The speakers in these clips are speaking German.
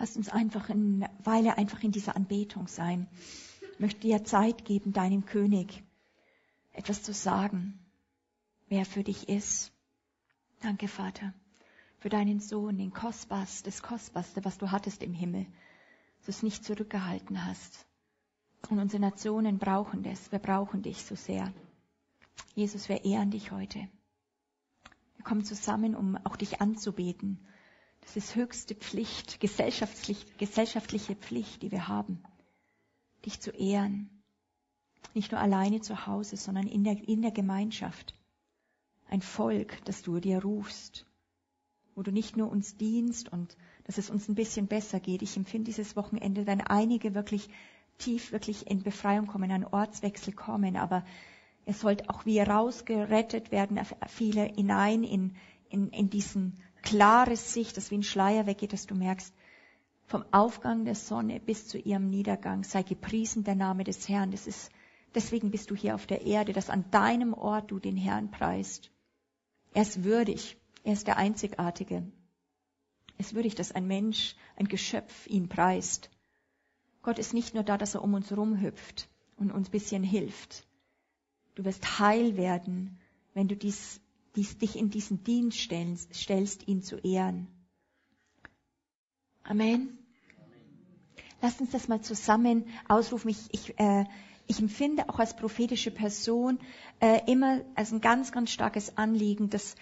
Lass uns einfach eine Weile einfach in dieser Anbetung sein. Ich möchte dir Zeit geben, deinem König etwas zu sagen, wer für dich ist. Danke, Vater, für deinen Sohn, den Kostbarste, das Kostbarste, was du hattest im Himmel, dass es nicht zurückgehalten hast. Und unsere Nationen brauchen das. Wir brauchen dich so sehr. Jesus, wir ehren dich heute. Wir kommen zusammen, um auch dich anzubeten. Das ist höchste Pflicht, gesellschaftlich, gesellschaftliche Pflicht, die wir haben, dich zu ehren. Nicht nur alleine zu Hause, sondern in der, in der Gemeinschaft. Ein Volk, das du dir rufst, wo du nicht nur uns dienst und dass es uns ein bisschen besser geht. Ich empfinde dieses Wochenende, wenn einige wirklich tief, wirklich in Befreiung kommen, einen Ortswechsel kommen, aber es sollte auch wie rausgerettet werden, viele hinein in, in, in diesen klare Sicht, dass wie ein Schleier weggeht, dass du merkst, vom Aufgang der Sonne bis zu ihrem Niedergang sei gepriesen der Name des Herrn. Das ist, deswegen bist du hier auf der Erde, dass an deinem Ort du den Herrn preist. Er ist würdig. Er ist der Einzigartige. Es ist würdig, dass ein Mensch, ein Geschöpf ihn preist. Gott ist nicht nur da, dass er um uns rumhüpft und uns bisschen hilft. Du wirst heil werden, wenn du dies, dich in diesen Dienst stellst, stellst, ihn zu ehren. Amen. Lass uns das mal zusammen ausrufen. Ich, ich, äh, ich empfinde auch als prophetische Person äh, immer als ein ganz, ganz starkes Anliegen, dass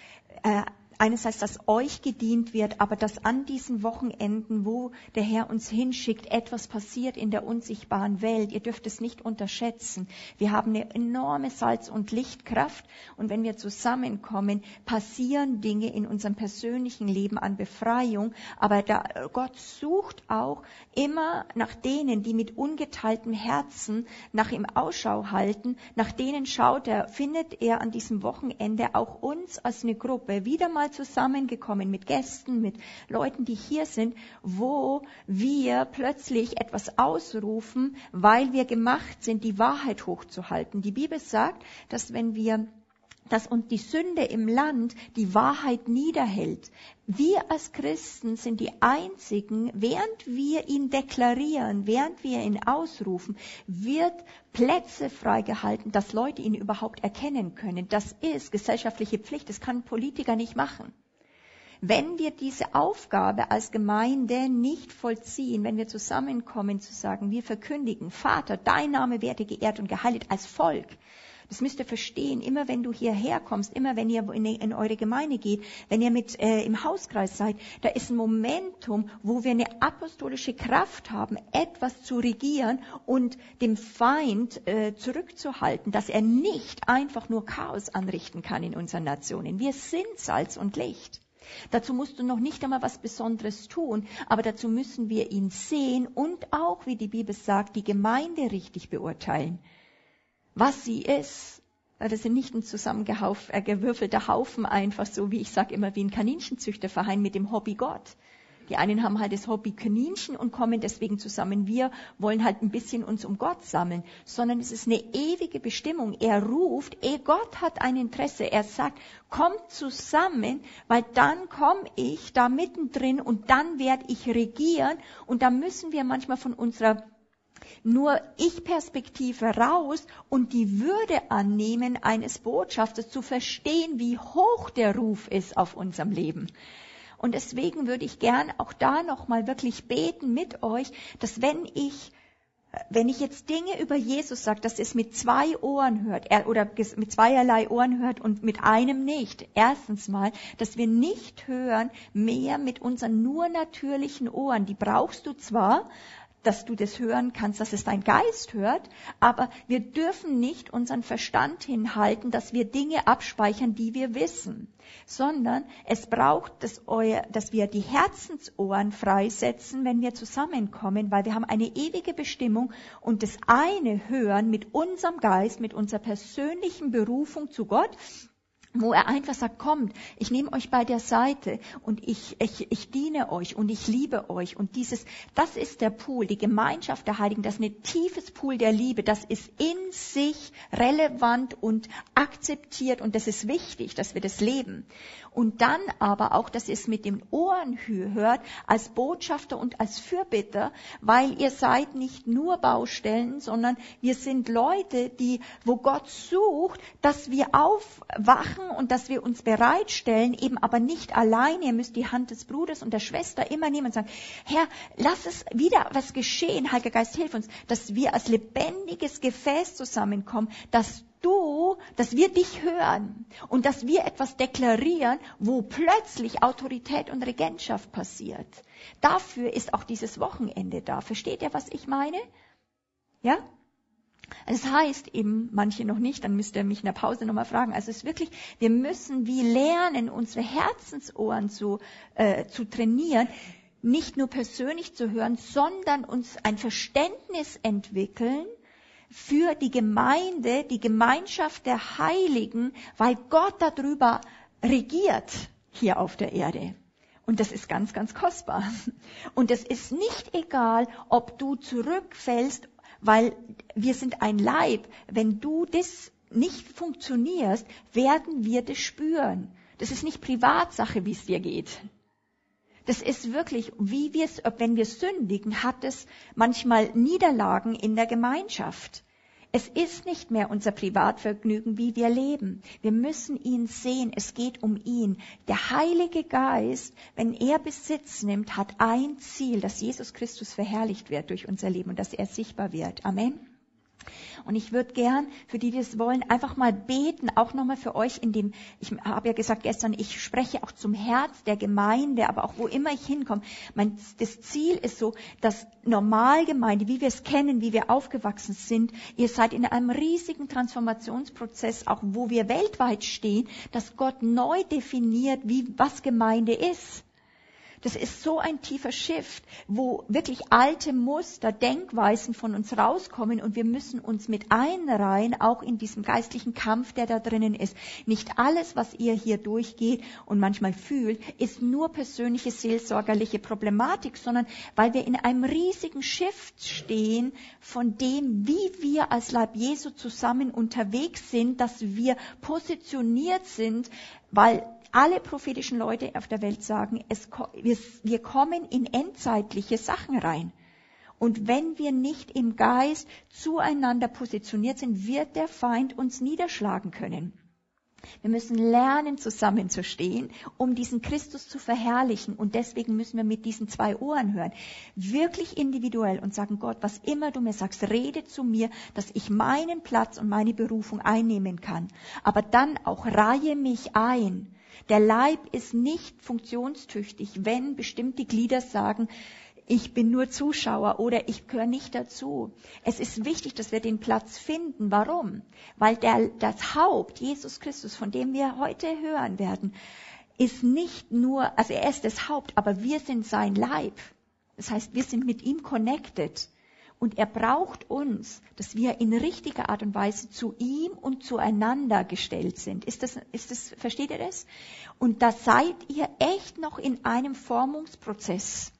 äh, einerseits, dass euch gedient wird, aber dass an diesen Wochenenden, wo der Herr uns hinschickt, etwas passiert in der unsichtbaren Welt. Ihr dürft es nicht unterschätzen. Wir haben eine enorme Salz- und Lichtkraft und wenn wir zusammenkommen, passieren Dinge in unserem persönlichen Leben an Befreiung. Aber da, Gott sucht auch immer nach denen, die mit ungeteiltem Herzen nach ihm Ausschau halten. Nach denen schaut er, findet er an diesem Wochenende auch uns als eine Gruppe wieder mal zusammengekommen mit Gästen, mit Leuten, die hier sind, wo wir plötzlich etwas ausrufen, weil wir gemacht sind, die Wahrheit hochzuhalten. Die Bibel sagt, dass wenn wir dass uns die Sünde im Land die Wahrheit niederhält. Wir als Christen sind die einzigen, während wir ihn deklarieren, während wir ihn ausrufen, wird Plätze freigehalten, dass Leute ihn überhaupt erkennen können. Das ist gesellschaftliche Pflicht, das kann ein Politiker nicht machen. Wenn wir diese Aufgabe als Gemeinde nicht vollziehen, wenn wir zusammenkommen zu sagen, wir verkündigen, Vater, dein Name werde geehrt und geheiligt als Volk, das müsst ihr verstehen. Immer wenn du hierher kommst, immer wenn ihr in, in eure Gemeinde geht, wenn ihr mit äh, im Hauskreis seid, da ist ein Momentum, wo wir eine apostolische Kraft haben, etwas zu regieren und dem Feind äh, zurückzuhalten, dass er nicht einfach nur Chaos anrichten kann in unseren Nationen. Wir sind Salz und Licht. Dazu musst du noch nicht einmal was Besonderes tun, aber dazu müssen wir ihn sehen und auch, wie die Bibel sagt, die Gemeinde richtig beurteilen was sie ist. Das sind nicht ein zusammengewürfelter äh, Haufen einfach so, wie ich sage immer, wie ein Kaninchenzüchterverein mit dem Hobby Gott. Die einen haben halt das Hobby Kaninchen und kommen deswegen zusammen. Wir wollen halt ein bisschen uns um Gott sammeln, sondern es ist eine ewige Bestimmung. Er ruft, eh Gott hat ein Interesse. Er sagt, kommt zusammen, weil dann komme ich da mittendrin und dann werde ich regieren und da müssen wir manchmal von unserer nur Ich-Perspektive raus und die Würde annehmen eines Botschafters zu verstehen, wie hoch der Ruf ist auf unserem Leben. Und deswegen würde ich gern auch da nochmal wirklich beten mit euch, dass wenn ich wenn ich jetzt Dinge über Jesus sage, dass es mit zwei Ohren hört oder mit zweierlei Ohren hört und mit einem nicht. Erstens mal, dass wir nicht hören mehr mit unseren nur natürlichen Ohren. Die brauchst du zwar, dass du das hören kannst, dass es dein Geist hört, aber wir dürfen nicht unseren Verstand hinhalten, dass wir Dinge abspeichern, die wir wissen, sondern es braucht, dass, euer, dass wir die Herzensohren freisetzen, wenn wir zusammenkommen, weil wir haben eine ewige Bestimmung und das eine hören mit unserem Geist, mit unserer persönlichen Berufung zu Gott wo er einfach sagt, kommt, ich nehme euch bei der Seite und ich, ich, ich diene euch und ich liebe euch. Und dieses, das ist der Pool, die Gemeinschaft der Heiligen, das ist ein tiefes Pool der Liebe, das ist in sich relevant und akzeptiert und das ist wichtig, dass wir das leben. Und dann aber auch, dass ihr es mit den Ohren hört, als Botschafter und als Fürbitter, weil ihr seid nicht nur Baustellen, sondern wir sind Leute, die, wo Gott sucht, dass wir aufwachen und dass wir uns bereitstellen, eben aber nicht alleine. Ihr müsst die Hand des Bruders und der Schwester immer nehmen und sagen, Herr, lass es wieder was geschehen, Heiliger Geist, hilf uns, dass wir als lebendiges Gefäß zusammenkommen, dass du, dass wir dich hören und dass wir etwas deklarieren, wo plötzlich Autorität und Regentschaft passiert. Dafür ist auch dieses Wochenende da. Versteht ihr, was ich meine? Ja? Es heißt eben, manche noch nicht, dann müsst ihr mich in der Pause nochmal fragen. Also es ist wirklich, wir müssen wie lernen, unsere Herzensohren zu, äh, zu trainieren, nicht nur persönlich zu hören, sondern uns ein Verständnis entwickeln, für die Gemeinde, die Gemeinschaft der Heiligen, weil Gott darüber regiert hier auf der Erde. Und das ist ganz, ganz kostbar. Und es ist nicht egal, ob du zurückfällst, weil wir sind ein Leib. Wenn du das nicht funktionierst, werden wir das spüren. Das ist nicht Privatsache, wie es dir geht. Das ist wirklich, wie wir wenn wir sündigen, hat es manchmal Niederlagen in der Gemeinschaft. Es ist nicht mehr unser Privatvergnügen, wie wir leben. Wir müssen ihn sehen. Es geht um ihn. Der Heilige Geist, wenn er Besitz nimmt, hat ein Ziel, dass Jesus Christus verherrlicht wird durch unser Leben und dass er sichtbar wird. Amen. Und ich würde gern, für die, die es wollen, einfach mal beten, auch nochmal für euch in dem, ich habe ja gesagt gestern, ich spreche auch zum Herz der Gemeinde, aber auch wo immer ich hinkomme. Mein, das Ziel ist so, dass Normalgemeinde, wie wir es kennen, wie wir aufgewachsen sind, ihr seid in einem riesigen Transformationsprozess, auch wo wir weltweit stehen, dass Gott neu definiert, wie, was Gemeinde ist. Das ist so ein tiefer Shift, wo wirklich alte Muster, Denkweisen von uns rauskommen und wir müssen uns mit einreihen, auch in diesem geistlichen Kampf, der da drinnen ist. Nicht alles, was ihr hier durchgeht und manchmal fühlt, ist nur persönliche seelsorgerliche Problematik, sondern weil wir in einem riesigen Shift stehen von dem, wie wir als Leib Jesu zusammen unterwegs sind, dass wir positioniert sind, weil alle prophetischen Leute auf der Welt sagen, es, wir, wir kommen in endzeitliche Sachen rein. Und wenn wir nicht im Geist zueinander positioniert sind, wird der Feind uns niederschlagen können. Wir müssen lernen, zusammenzustehen, um diesen Christus zu verherrlichen. Und deswegen müssen wir mit diesen zwei Ohren hören. Wirklich individuell und sagen, Gott, was immer du mir sagst, rede zu mir, dass ich meinen Platz und meine Berufung einnehmen kann. Aber dann auch reihe mich ein der Leib ist nicht funktionstüchtig, wenn bestimmte Glieder sagen, ich bin nur Zuschauer oder ich gehöre nicht dazu. Es ist wichtig, dass wir den Platz finden. Warum? Weil der, das Haupt, Jesus Christus, von dem wir heute hören werden, ist nicht nur, also er ist das Haupt, aber wir sind sein Leib. Das heißt, wir sind mit ihm connected. Und er braucht uns, dass wir in richtiger Art und Weise zu ihm und zueinander gestellt sind. Ist das, ist das, versteht ihr das? Und da seid ihr echt noch in einem Formungsprozess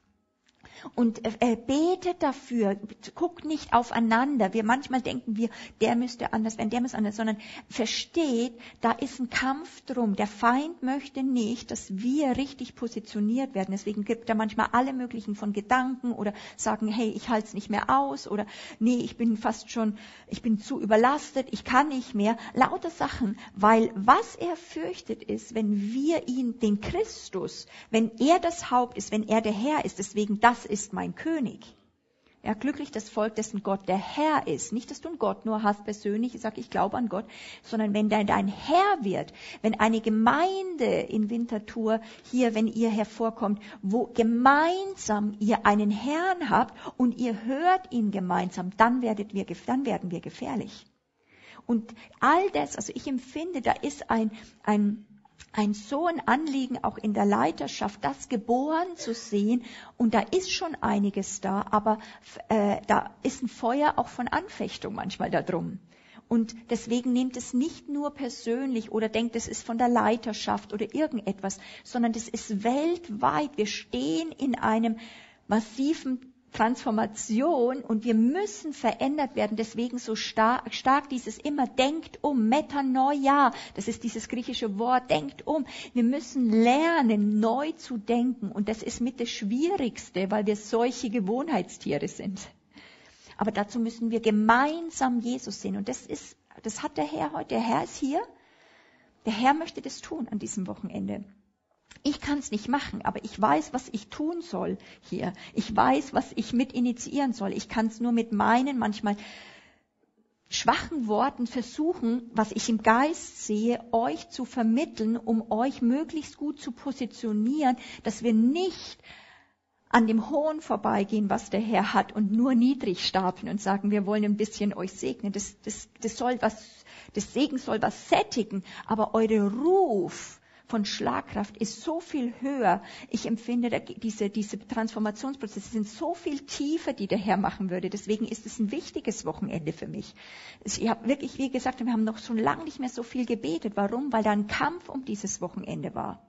und äh, betet dafür, guckt nicht aufeinander. Wir manchmal denken wir, der müsste anders werden, der müsste anders, sondern versteht, da ist ein Kampf drum. Der Feind möchte nicht, dass wir richtig positioniert werden. Deswegen gibt er manchmal alle möglichen von Gedanken oder sagen, hey, ich halte es nicht mehr aus oder nee, ich bin fast schon, ich bin zu überlastet, ich kann nicht mehr. Lauter Sachen, weil was er fürchtet ist, wenn wir ihn, den Christus, wenn er das Haupt ist, wenn er der Herr ist, deswegen das ist mein König. Ja, glücklich das Volk, dessen Gott der Herr ist. Nicht, dass du einen Gott nur hast persönlich, ich sage, ich glaube an Gott, sondern wenn der dein Herr wird, wenn eine Gemeinde in Winterthur hier, wenn ihr hervorkommt, wo gemeinsam ihr einen Herrn habt und ihr hört ihn gemeinsam, dann werdet wir, dann werden wir gefährlich. Und all das, also ich empfinde, da ist ein, ein, ein so ein Anliegen auch in der Leiterschaft, das geboren zu sehen. Und da ist schon einiges da, aber äh, da ist ein Feuer auch von Anfechtung manchmal da drum. Und deswegen nehmt es nicht nur persönlich oder denkt, es ist von der Leiterschaft oder irgendetwas, sondern es ist weltweit. Wir stehen in einem massiven Transformation und wir müssen verändert werden. Deswegen so stark, stark dieses immer denkt um, Metanoia, das ist dieses griechische Wort, denkt um. Wir müssen lernen, neu zu denken und das ist mit das Schwierigste, weil wir solche Gewohnheitstiere sind. Aber dazu müssen wir gemeinsam Jesus sehen. Und das ist, das hat der Herr heute. Der Herr ist hier. Der Herr möchte das tun an diesem Wochenende. Ich kann es nicht machen, aber ich weiß, was ich tun soll hier. Ich weiß, was ich mit initiieren soll. Ich kann es nur mit meinen manchmal schwachen Worten versuchen, was ich im Geist sehe, euch zu vermitteln, um euch möglichst gut zu positionieren, dass wir nicht an dem Hohen vorbeigehen, was der Herr hat und nur niedrig stapeln und sagen, wir wollen ein bisschen euch segnen. Das, das, das soll was, das Segen soll was sättigen, aber eure Ruf von Schlagkraft ist so viel höher. Ich empfinde, diese, diese Transformationsprozesse sind so viel tiefer, die der Herr machen würde. Deswegen ist es ein wichtiges Wochenende für mich. Ich habe wirklich, wie gesagt, wir haben noch schon lange nicht mehr so viel gebetet. Warum? Weil da ein Kampf um dieses Wochenende war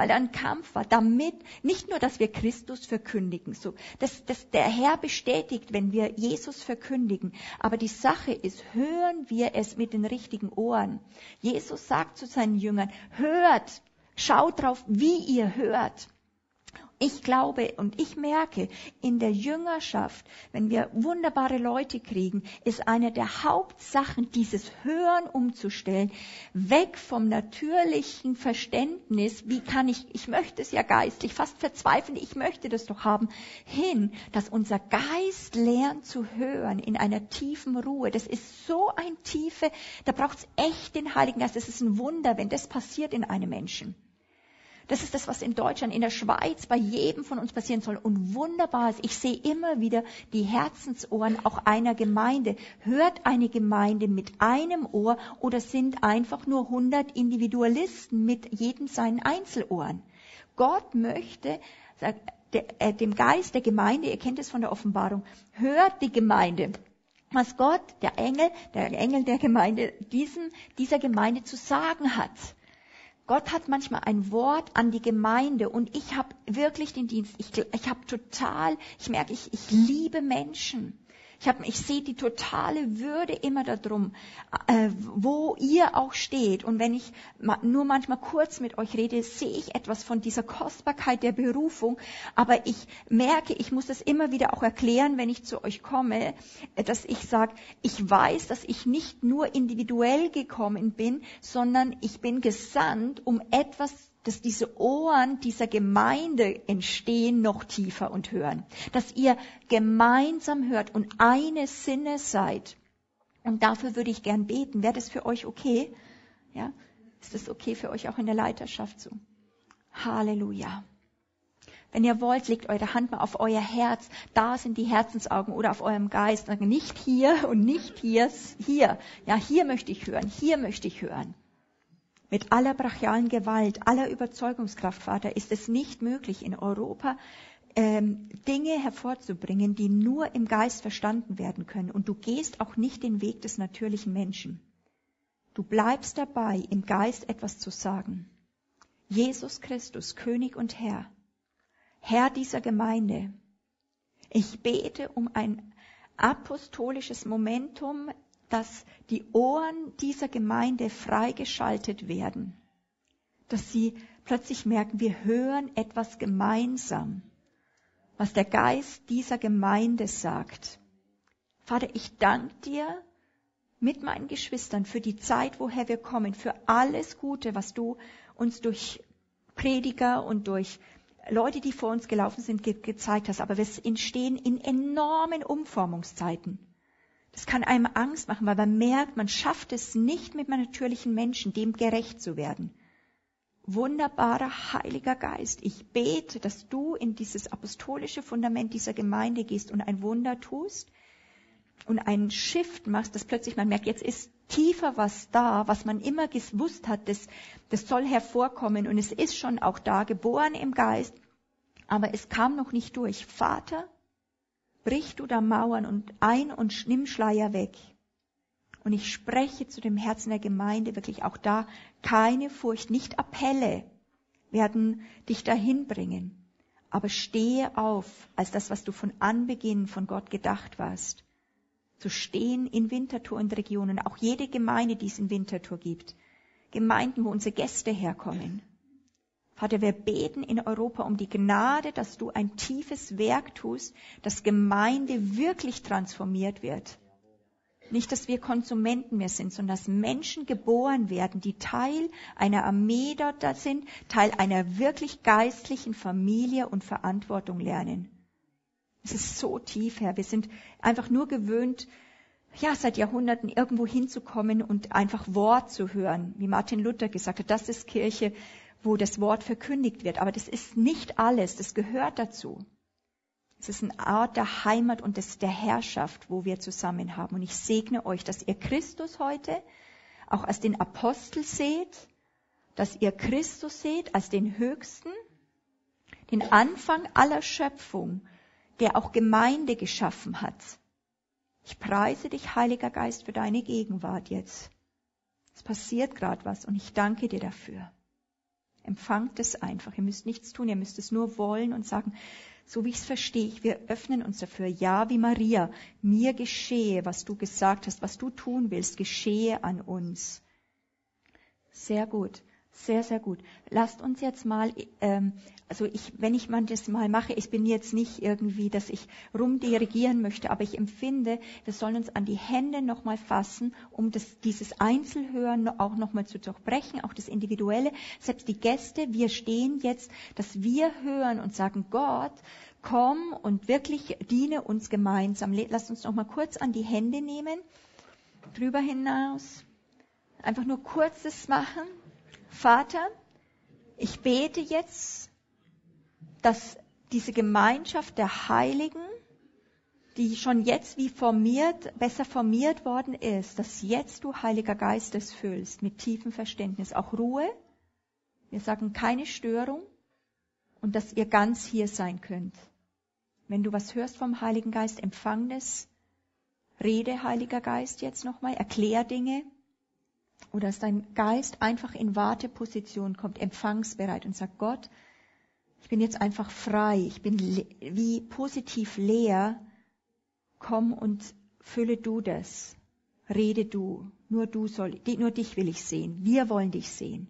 weil da ein Kampf war, damit nicht nur, dass wir Christus verkündigen, so, dass, dass der Herr bestätigt, wenn wir Jesus verkündigen, aber die Sache ist, hören wir es mit den richtigen Ohren. Jesus sagt zu seinen Jüngern, hört, schaut drauf, wie ihr hört. Ich glaube und ich merke, in der Jüngerschaft, wenn wir wunderbare Leute kriegen, ist eine der Hauptsachen, dieses Hören umzustellen, weg vom natürlichen Verständnis, wie kann ich, ich möchte es ja geistlich, fast verzweifeln, ich möchte das doch haben, hin, dass unser Geist lernt zu hören in einer tiefen Ruhe. Das ist so ein tiefe, da braucht es echt den Heiligen Geist. Das ist ein Wunder, wenn das passiert in einem Menschen. Das ist das, was in Deutschland, in der Schweiz bei jedem von uns passieren soll. Und wunderbar ist, ich sehe immer wieder die Herzensohren auch einer Gemeinde. Hört eine Gemeinde mit einem Ohr oder sind einfach nur 100 Individualisten mit jedem seinen Einzelohren? Gott möchte, äh, dem Geist der Gemeinde, ihr kennt es von der Offenbarung, hört die Gemeinde was Gott, der Engel, der Engel der Gemeinde, diesem, dieser Gemeinde zu sagen hat. Gott hat manchmal ein Wort an die Gemeinde und ich habe wirklich den Dienst. Ich, ich habe total, ich merke, ich, ich liebe Menschen. Ich, hab, ich sehe die totale Würde immer darum, äh, wo ihr auch steht. Und wenn ich nur manchmal kurz mit euch rede, sehe ich etwas von dieser Kostbarkeit der Berufung. Aber ich merke, ich muss das immer wieder auch erklären, wenn ich zu euch komme, äh, dass ich sage, ich weiß, dass ich nicht nur individuell gekommen bin, sondern ich bin gesandt, um etwas dass diese Ohren dieser Gemeinde entstehen noch tiefer und hören. Dass ihr gemeinsam hört und eine Sinne seid. Und dafür würde ich gern beten. Wäre das für euch okay? Ja? Ist das okay für euch auch in der Leiterschaft so? Halleluja. Wenn ihr wollt, legt eure Hand mal auf euer Herz. Da sind die Herzensaugen oder auf eurem Geist. Nicht hier und nicht hier, hier. Ja, hier möchte ich hören. Hier möchte ich hören. Mit aller brachialen Gewalt, aller Überzeugungskraft, Vater, ist es nicht möglich, in Europa ähm, Dinge hervorzubringen, die nur im Geist verstanden werden können. Und du gehst auch nicht den Weg des natürlichen Menschen. Du bleibst dabei, im Geist etwas zu sagen. Jesus Christus, König und Herr, Herr dieser Gemeinde, ich bete um ein apostolisches Momentum dass die Ohren dieser Gemeinde freigeschaltet werden, dass sie plötzlich merken, wir hören etwas gemeinsam, was der Geist dieser Gemeinde sagt. Vater, ich danke dir mit meinen Geschwistern für die Zeit, woher wir kommen, für alles Gute, was du uns durch Prediger und durch Leute, die vor uns gelaufen sind, ge gezeigt hast. Aber wir entstehen in enormen Umformungszeiten. Das kann einem Angst machen, weil man merkt, man schafft es nicht mit einem natürlichen Menschen, dem gerecht zu werden. Wunderbarer Heiliger Geist, ich bete, dass du in dieses apostolische Fundament dieser Gemeinde gehst und ein Wunder tust und einen Shift machst, dass plötzlich man merkt, jetzt ist tiefer was da, was man immer gewusst hat, das, das soll hervorkommen und es ist schon auch da, geboren im Geist, aber es kam noch nicht durch. Vater, brich du da Mauern und ein und nimm Schleier weg. Und ich spreche zu dem Herzen der Gemeinde wirklich auch da keine Furcht, nicht Appelle werden dich dahin bringen. Aber stehe auf als das, was du von Anbeginn von Gott gedacht warst. Zu stehen in Winterthur und Regionen, auch jede Gemeinde, die es in Winterthur gibt. Gemeinden, wo unsere Gäste herkommen. Vater, wir beten in Europa um die Gnade, dass du ein tiefes Werk tust, dass Gemeinde wirklich transformiert wird. Nicht, dass wir Konsumenten mehr sind, sondern dass Menschen geboren werden, die Teil einer Armee dort sind, Teil einer wirklich geistlichen Familie und Verantwortung lernen. Es ist so tief, Herr. Wir sind einfach nur gewöhnt, ja, seit Jahrhunderten irgendwo hinzukommen und einfach Wort zu hören. Wie Martin Luther gesagt hat, das ist Kirche, wo das Wort verkündigt wird. Aber das ist nicht alles. Das gehört dazu. Es ist eine Art der Heimat und des, der Herrschaft, wo wir zusammen haben. Und ich segne euch, dass ihr Christus heute auch als den Apostel seht, dass ihr Christus seht als den Höchsten, den Anfang aller Schöpfung, der auch Gemeinde geschaffen hat. Ich preise dich, Heiliger Geist, für deine Gegenwart jetzt. Es passiert gerade was und ich danke dir dafür. Empfangt es einfach. Ihr müsst nichts tun, ihr müsst es nur wollen und sagen, so wie ich es verstehe, wir öffnen uns dafür. Ja, wie Maria, mir geschehe, was du gesagt hast, was du tun willst, geschehe an uns. Sehr gut. Sehr, sehr gut. Lasst uns jetzt mal, ähm, also ich, wenn ich mal das mal mache, ich bin jetzt nicht irgendwie, dass ich rumdirigieren möchte, aber ich empfinde, wir sollen uns an die Hände nochmal fassen, um das, dieses Einzelhören auch nochmal zu durchbrechen, auch das Individuelle. Selbst die Gäste, wir stehen jetzt, dass wir hören und sagen, Gott, komm und wirklich diene uns gemeinsam. Lasst uns nochmal kurz an die Hände nehmen, drüber hinaus. Einfach nur kurzes machen. Vater, ich bete jetzt, dass diese Gemeinschaft der Heiligen, die schon jetzt wie formiert, besser formiert worden ist, dass jetzt du Heiliger Geist es füllst mit tiefem Verständnis, auch Ruhe. Wir sagen keine Störung und dass ihr ganz hier sein könnt. Wenn du was hörst vom Heiligen Geist, empfang es. Rede, Heiliger Geist, jetzt nochmal, erklär Dinge oder dass dein Geist einfach in Warteposition kommt, empfangsbereit und sagt, Gott, ich bin jetzt einfach frei, ich bin wie positiv leer, komm und fülle du das, rede du, nur du soll, nur dich will ich sehen, wir wollen dich sehen.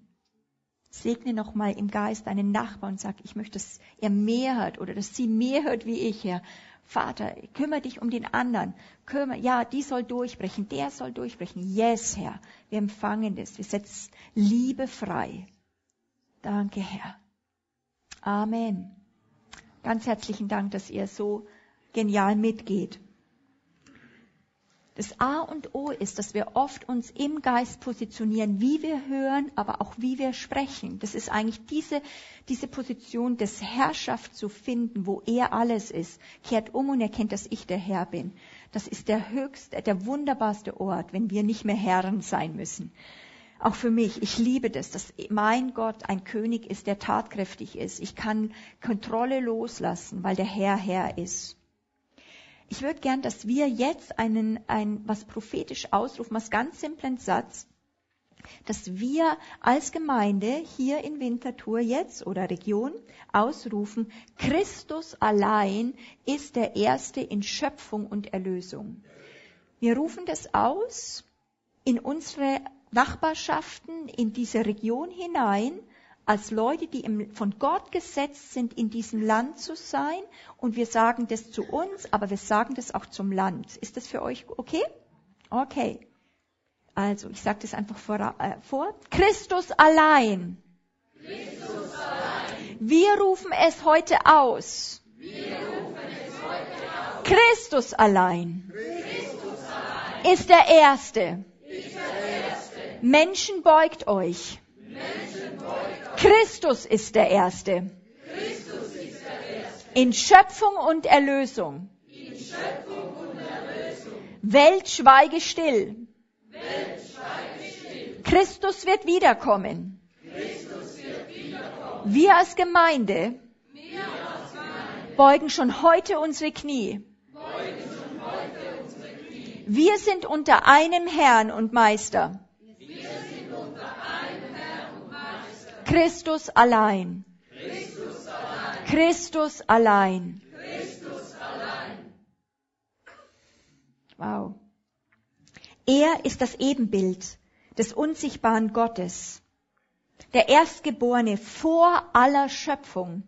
Segne nochmal im Geist deinen Nachbarn und sag, ich möchte, dass er mehr hört oder dass sie mehr hört wie ich, Herr. Vater, kümmere dich um den anderen. Kümmere, ja, die soll durchbrechen, der soll durchbrechen. Yes, Herr. Wir empfangen das. Wir setzen Liebe frei. Danke, Herr. Amen. Ganz herzlichen Dank, dass ihr so genial mitgeht. Das A und O ist, dass wir oft uns im Geist positionieren, wie wir hören, aber auch wie wir sprechen. Das ist eigentlich diese, diese Position des Herrschaft zu finden, wo er alles ist. Kehrt um und erkennt, dass ich der Herr bin. Das ist der höchste, der wunderbarste Ort, wenn wir nicht mehr Herren sein müssen. Auch für mich, ich liebe das, dass mein Gott ein König ist, der tatkräftig ist. Ich kann Kontrolle loslassen, weil der Herr Herr ist. Ich würde gern, dass wir jetzt einen, ein, was prophetisch ausrufen, was ganz simplen Satz, dass wir als Gemeinde hier in Winterthur jetzt oder Region ausrufen, Christus allein ist der Erste in Schöpfung und Erlösung. Wir rufen das aus in unsere Nachbarschaften, in diese Region hinein als Leute, die im, von Gott gesetzt sind, in diesem Land zu sein. Und wir sagen das zu uns, aber wir sagen das auch zum Land. Ist das für euch okay? Okay. Also, ich sage das einfach vor, äh, vor. Christus allein. Christus allein. Wir rufen es heute aus. Christus allein. Ist der Erste. Ist der Erste. Menschen beugt euch. Christus ist der Erste. In Schöpfung und Erlösung. In Schöpfung und Erlösung. Welt schweige still. Welt schweige still. Christus wird wiederkommen. Christus wird wiederkommen. Wir als Gemeinde, Wir als Gemeinde beugen schon heute unsere Knie. Beugen schon heute unsere Knie. Wir sind unter einem Herrn und Meister. Christus allein. Christus allein. Christus allein. Wow. Er ist das Ebenbild des unsichtbaren Gottes, der Erstgeborene vor aller Schöpfung.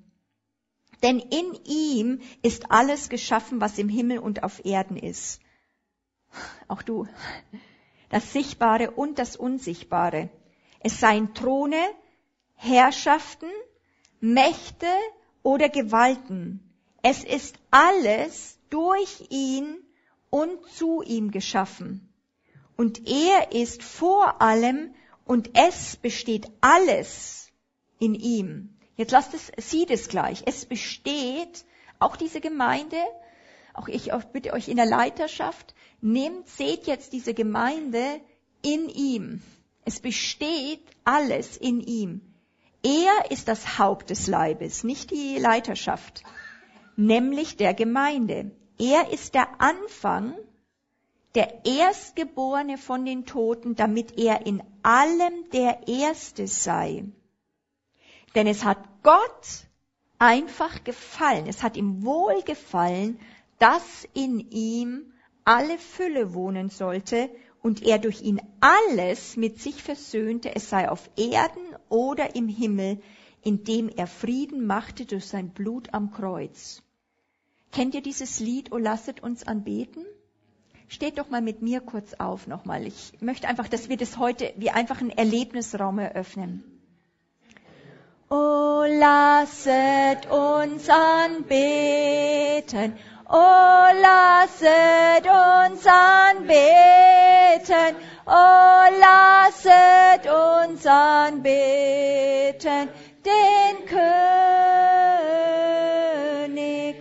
Denn in ihm ist alles geschaffen, was im Himmel und auf Erden ist. Auch du. Das Sichtbare und das Unsichtbare. Es seien Throne, Herrschaften, Mächte oder Gewalten. Es ist alles durch ihn und zu ihm geschaffen. Und er ist vor allem und es besteht alles in ihm. Jetzt lasst es, sieht es gleich. Es besteht, auch diese Gemeinde, auch ich auch bitte euch in der Leiterschaft, nehmt, seht jetzt diese Gemeinde in ihm. Es besteht alles in ihm. Er ist das Haupt des Leibes, nicht die Leiterschaft, nämlich der Gemeinde. Er ist der Anfang, der Erstgeborene von den Toten, damit er in allem der Erste sei. Denn es hat Gott einfach gefallen, es hat ihm wohl gefallen, dass in ihm alle Fülle wohnen sollte und er durch ihn alles mit sich versöhnte, es sei auf Erden oder im Himmel, indem er Frieden machte durch sein Blut am Kreuz. Kennt ihr dieses Lied, O lasset uns anbeten? Steht doch mal mit mir kurz auf nochmal. Ich möchte einfach, dass wir das heute wie einfach einen Erlebnisraum eröffnen. O lasset uns anbeten, O lasset uns anbeten, O lasset uns anbeten, den König.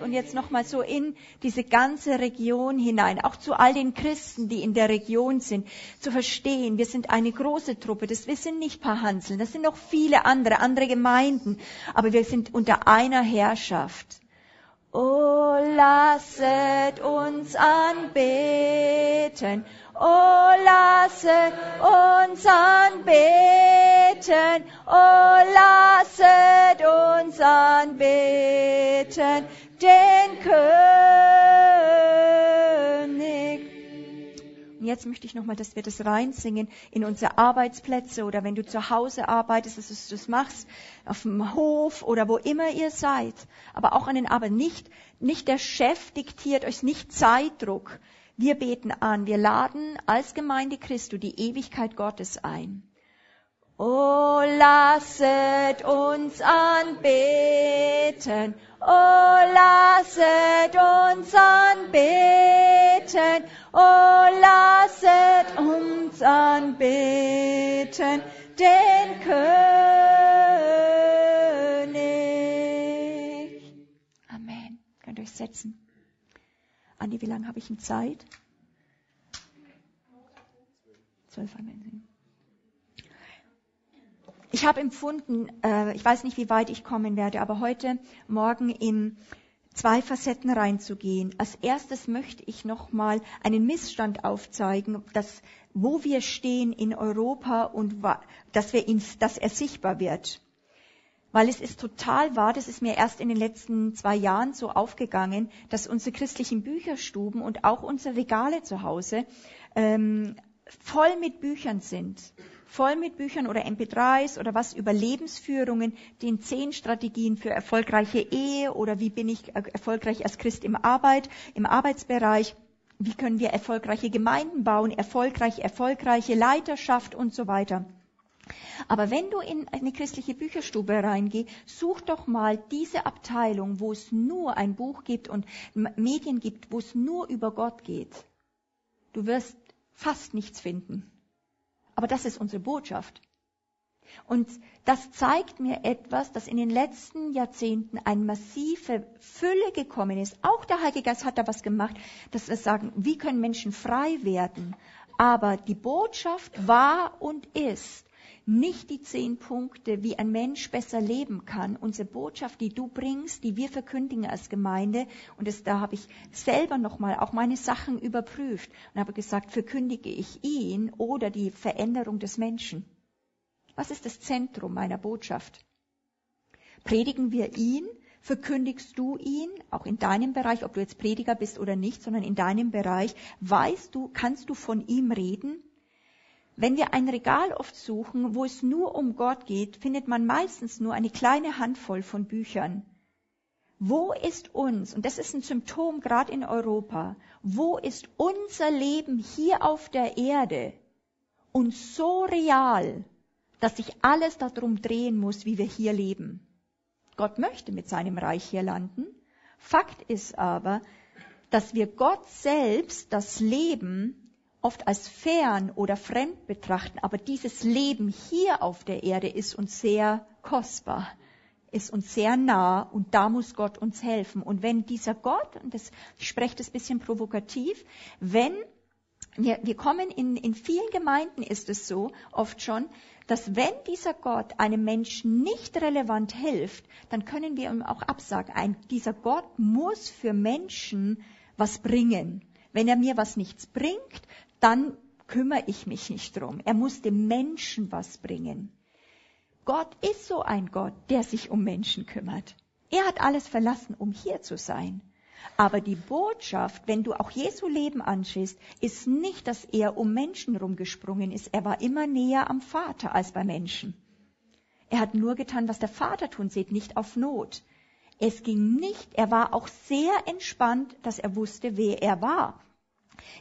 Und jetzt nochmal so in diese ganze Region hinein, auch zu all den Christen, die in der Region sind, zu verstehen, wir sind eine große Truppe, das, wir sind nicht paar Hanseln, das sind noch viele andere, andere Gemeinden, aber wir sind unter einer Herrschaft. O lasset uns anbeten, O lasset uns anbeten, O lasset uns anbeten, den König. Und jetzt möchte ich nochmal, dass wir das reinsingen in unsere Arbeitsplätze oder wenn du zu Hause arbeitest, dass du das machst, auf dem Hof oder wo immer ihr seid. Aber auch an den Arbeiten. Nicht, nicht der Chef diktiert euch, nicht Zeitdruck. Wir beten an, wir laden als Gemeinde Christu die Ewigkeit Gottes ein. O lasset uns anbeten, O lasset uns anbeten, O lasset uns anbeten, den König. Amen. Könnt ihr euch setzen. Andi, wie lange habe ich in Zeit? Zwölf Amen. Ich habe empfunden, äh, ich weiß nicht, wie weit ich kommen werde, aber heute Morgen in zwei Facetten reinzugehen. Als erstes möchte ich nochmal einen Missstand aufzeigen, dass, wo wir stehen in Europa und dass, wir ihn, dass er sichtbar wird. Weil es ist total wahr, das ist mir erst in den letzten zwei Jahren so aufgegangen, dass unsere christlichen Bücherstuben und auch unsere Regale zu Hause ähm, voll mit Büchern sind voll mit Büchern oder MP3s oder was über Lebensführungen, den zehn Strategien für erfolgreiche Ehe oder wie bin ich erfolgreich als Christ im Arbeit, im Arbeitsbereich, wie können wir erfolgreiche Gemeinden bauen, erfolgreich, erfolgreiche Leiterschaft und so weiter. Aber wenn du in eine christliche Bücherstube reingehst, such doch mal diese Abteilung, wo es nur ein Buch gibt und Medien gibt, wo es nur über Gott geht. Du wirst fast nichts finden. Aber das ist unsere Botschaft. Und das zeigt mir etwas, dass in den letzten Jahrzehnten eine massive Fülle gekommen ist. Auch der Heilige Geist hat da was gemacht, dass wir sagen, wie können Menschen frei werden? Aber die Botschaft war und ist, nicht die zehn Punkte, wie ein Mensch besser leben kann. Unsere Botschaft, die du bringst, die wir verkündigen als Gemeinde, und das, da habe ich selber nochmal auch meine Sachen überprüft und habe gesagt, verkündige ich ihn oder die Veränderung des Menschen. Was ist das Zentrum meiner Botschaft? Predigen wir ihn? Verkündigst du ihn, auch in deinem Bereich, ob du jetzt Prediger bist oder nicht, sondern in deinem Bereich, weißt du, kannst du von ihm reden? Wenn wir ein Regal oft suchen, wo es nur um Gott geht, findet man meistens nur eine kleine Handvoll von Büchern. Wo ist uns, und das ist ein Symptom gerade in Europa, wo ist unser Leben hier auf der Erde und so real, dass sich alles darum drehen muss, wie wir hier leben? Gott möchte mit seinem Reich hier landen. Fakt ist aber, dass wir Gott selbst das Leben oft als fern oder fremd betrachten, aber dieses Leben hier auf der Erde ist uns sehr kostbar, ist uns sehr nah und da muss Gott uns helfen. Und wenn dieser Gott, und das, ich spreche das bisschen provokativ, wenn wir, wir kommen in, in vielen Gemeinden ist es so, oft schon, dass wenn dieser Gott einem Menschen nicht relevant hilft, dann können wir ihm auch absagen. Ein, dieser Gott muss für Menschen was bringen. Wenn er mir was nichts bringt, dann kümmere ich mich nicht drum. Er muss dem Menschen was bringen. Gott ist so ein Gott, der sich um Menschen kümmert. Er hat alles verlassen, um hier zu sein. Aber die Botschaft, wenn du auch Jesu Leben anschaust, ist nicht, dass er um Menschen rumgesprungen ist. Er war immer näher am Vater als bei Menschen. Er hat nur getan, was der Vater tun sieht, nicht auf Not. Es ging nicht, er war auch sehr entspannt, dass er wusste, wer er war.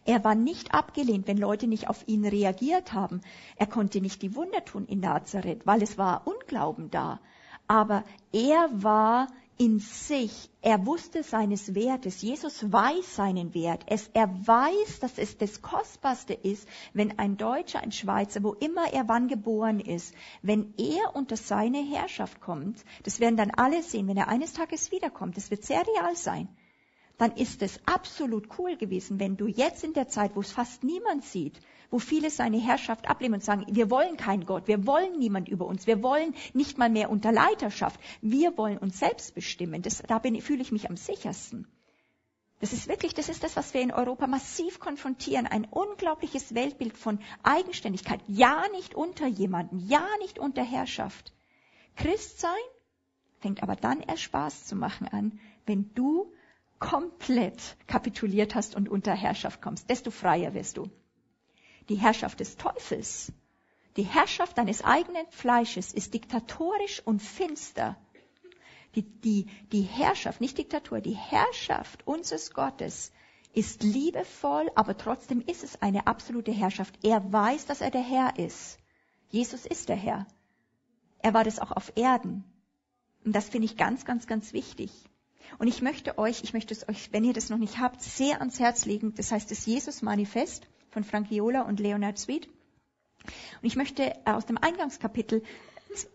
Er war nicht abgelehnt, wenn Leute nicht auf ihn reagiert haben. Er konnte nicht die Wunder tun in Nazareth, weil es war Unglauben da. Aber er war in sich, er wusste seines Wertes. Jesus weiß seinen Wert. Es, er weiß, dass es das Kostbarste ist, wenn ein Deutscher, ein Schweizer, wo immer er wann geboren ist, wenn er unter seine Herrschaft kommt, das werden dann alle sehen, wenn er eines Tages wiederkommt, das wird sehr real sein dann ist es absolut cool gewesen, wenn du jetzt in der Zeit, wo es fast niemand sieht, wo viele seine Herrschaft ablehnen und sagen, wir wollen keinen Gott, wir wollen niemand über uns, wir wollen nicht mal mehr unter Leiterschaft, wir wollen uns selbst bestimmen. Das, da bin, fühle ich mich am sichersten. Das ist wirklich, das ist das, was wir in Europa massiv konfrontieren. Ein unglaubliches Weltbild von Eigenständigkeit. Ja, nicht unter jemanden. Ja, nicht unter Herrschaft. Christ sein fängt aber dann erst Spaß zu machen an, wenn du komplett kapituliert hast und unter Herrschaft kommst, desto freier wirst du. Die Herrschaft des Teufels, die Herrschaft deines eigenen Fleisches ist diktatorisch und finster. Die, die, die Herrschaft, nicht Diktatur, die Herrschaft unseres Gottes ist liebevoll, aber trotzdem ist es eine absolute Herrschaft. Er weiß, dass er der Herr ist. Jesus ist der Herr. Er war das auch auf Erden. Und das finde ich ganz, ganz, ganz wichtig. Und ich möchte euch, ich möchte es euch, wenn ihr das noch nicht habt, sehr ans Herz legen. Das heißt das Jesus-Manifest von Frank Viola und Leonard Sweet. Und ich möchte äh, aus dem Eingangskapitel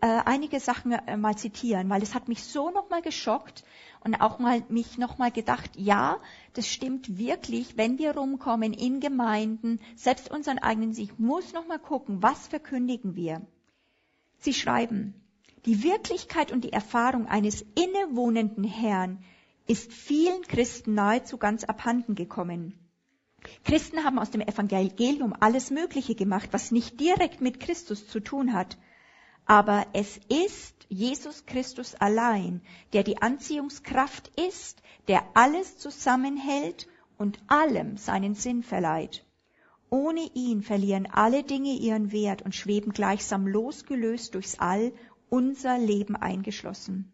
äh, einige Sachen äh, mal zitieren, weil es hat mich so nochmal geschockt und auch mal mich nochmal gedacht, ja, das stimmt wirklich, wenn wir rumkommen in Gemeinden, selbst unseren eigenen Sieg, muss nochmal gucken, was verkündigen wir. Sie schreiben, die Wirklichkeit und die Erfahrung eines innewohnenden Herrn ist vielen Christen nahezu ganz abhanden gekommen. Christen haben aus dem Evangelium alles Mögliche gemacht, was nicht direkt mit Christus zu tun hat. Aber es ist Jesus Christus allein, der die Anziehungskraft ist, der alles zusammenhält und allem seinen Sinn verleiht. Ohne ihn verlieren alle Dinge ihren Wert und schweben gleichsam losgelöst durchs All unser Leben eingeschlossen.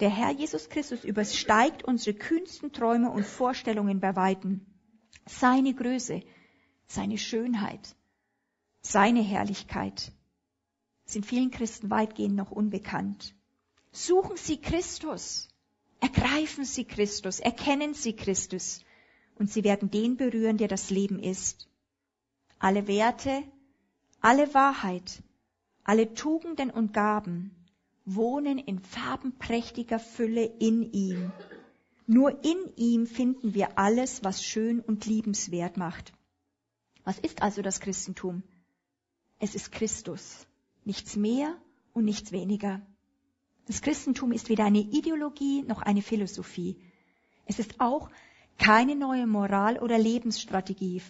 Der Herr Jesus Christus übersteigt unsere kühnsten Träume und Vorstellungen bei Weitem. Seine Größe, seine Schönheit, seine Herrlichkeit sind vielen Christen weitgehend noch unbekannt. Suchen Sie Christus, ergreifen Sie Christus, erkennen Sie Christus und Sie werden den berühren, der das Leben ist. Alle Werte, alle Wahrheit, alle Tugenden und Gaben wohnen in farbenprächtiger Fülle in ihm. Nur in ihm finden wir alles, was schön und liebenswert macht. Was ist also das Christentum? Es ist Christus. Nichts mehr und nichts weniger. Das Christentum ist weder eine Ideologie noch eine Philosophie. Es ist auch keine neue Moral oder Lebensstrategie,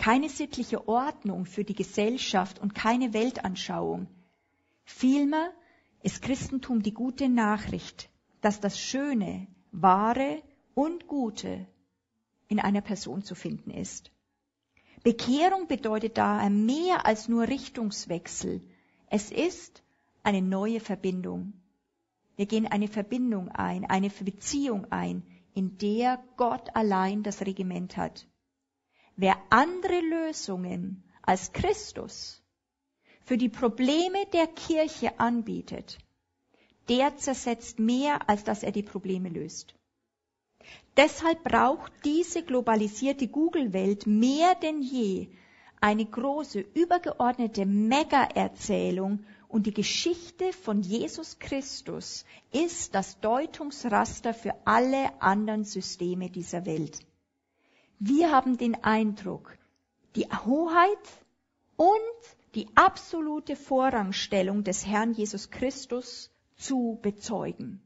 keine sittliche Ordnung für die Gesellschaft und keine Weltanschauung. Vielmehr ist Christentum die gute Nachricht, dass das Schöne, Wahre und Gute in einer Person zu finden ist. Bekehrung bedeutet daher mehr als nur Richtungswechsel. Es ist eine neue Verbindung. Wir gehen eine Verbindung ein, eine Beziehung ein, in der Gott allein das Regiment hat. Wer andere Lösungen als Christus für die Probleme der Kirche anbietet, der zersetzt mehr, als dass er die Probleme löst. Deshalb braucht diese globalisierte Google-Welt mehr denn je eine große, übergeordnete Mega-Erzählung und die Geschichte von Jesus Christus ist das Deutungsraster für alle anderen Systeme dieser Welt. Wir haben den Eindruck, die Hoheit und die absolute Vorrangstellung des Herrn Jesus Christus zu bezeugen.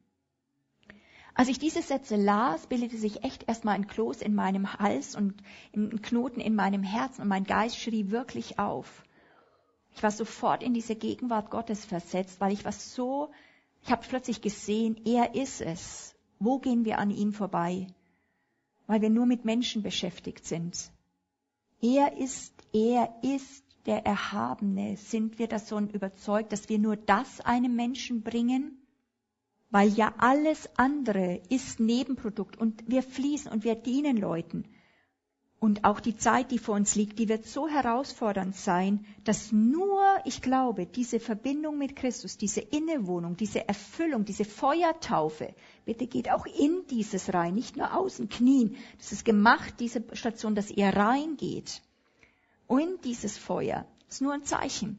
Als ich diese Sätze las, bildete sich echt erstmal ein Kloß in meinem Hals und ein Knoten in meinem Herzen und mein Geist schrie wirklich auf. Ich war sofort in diese Gegenwart Gottes versetzt, weil ich was so, ich habe plötzlich gesehen, er ist es. Wo gehen wir an ihm vorbei? Weil wir nur mit Menschen beschäftigt sind. Er ist, er ist der Erhabene. Sind wir davon überzeugt, dass wir nur das einem Menschen bringen? Weil ja alles andere ist Nebenprodukt und wir fließen und wir dienen Leuten. Und auch die Zeit, die vor uns liegt, die wird so herausfordernd sein, dass nur, ich glaube, diese Verbindung mit Christus, diese Innewohnung, diese Erfüllung, diese Feuertaufe, bitte geht auch in dieses rein, nicht nur außen knien. Das ist gemacht, diese Station, dass ihr reingeht. Und dieses Feuer ist nur ein Zeichen.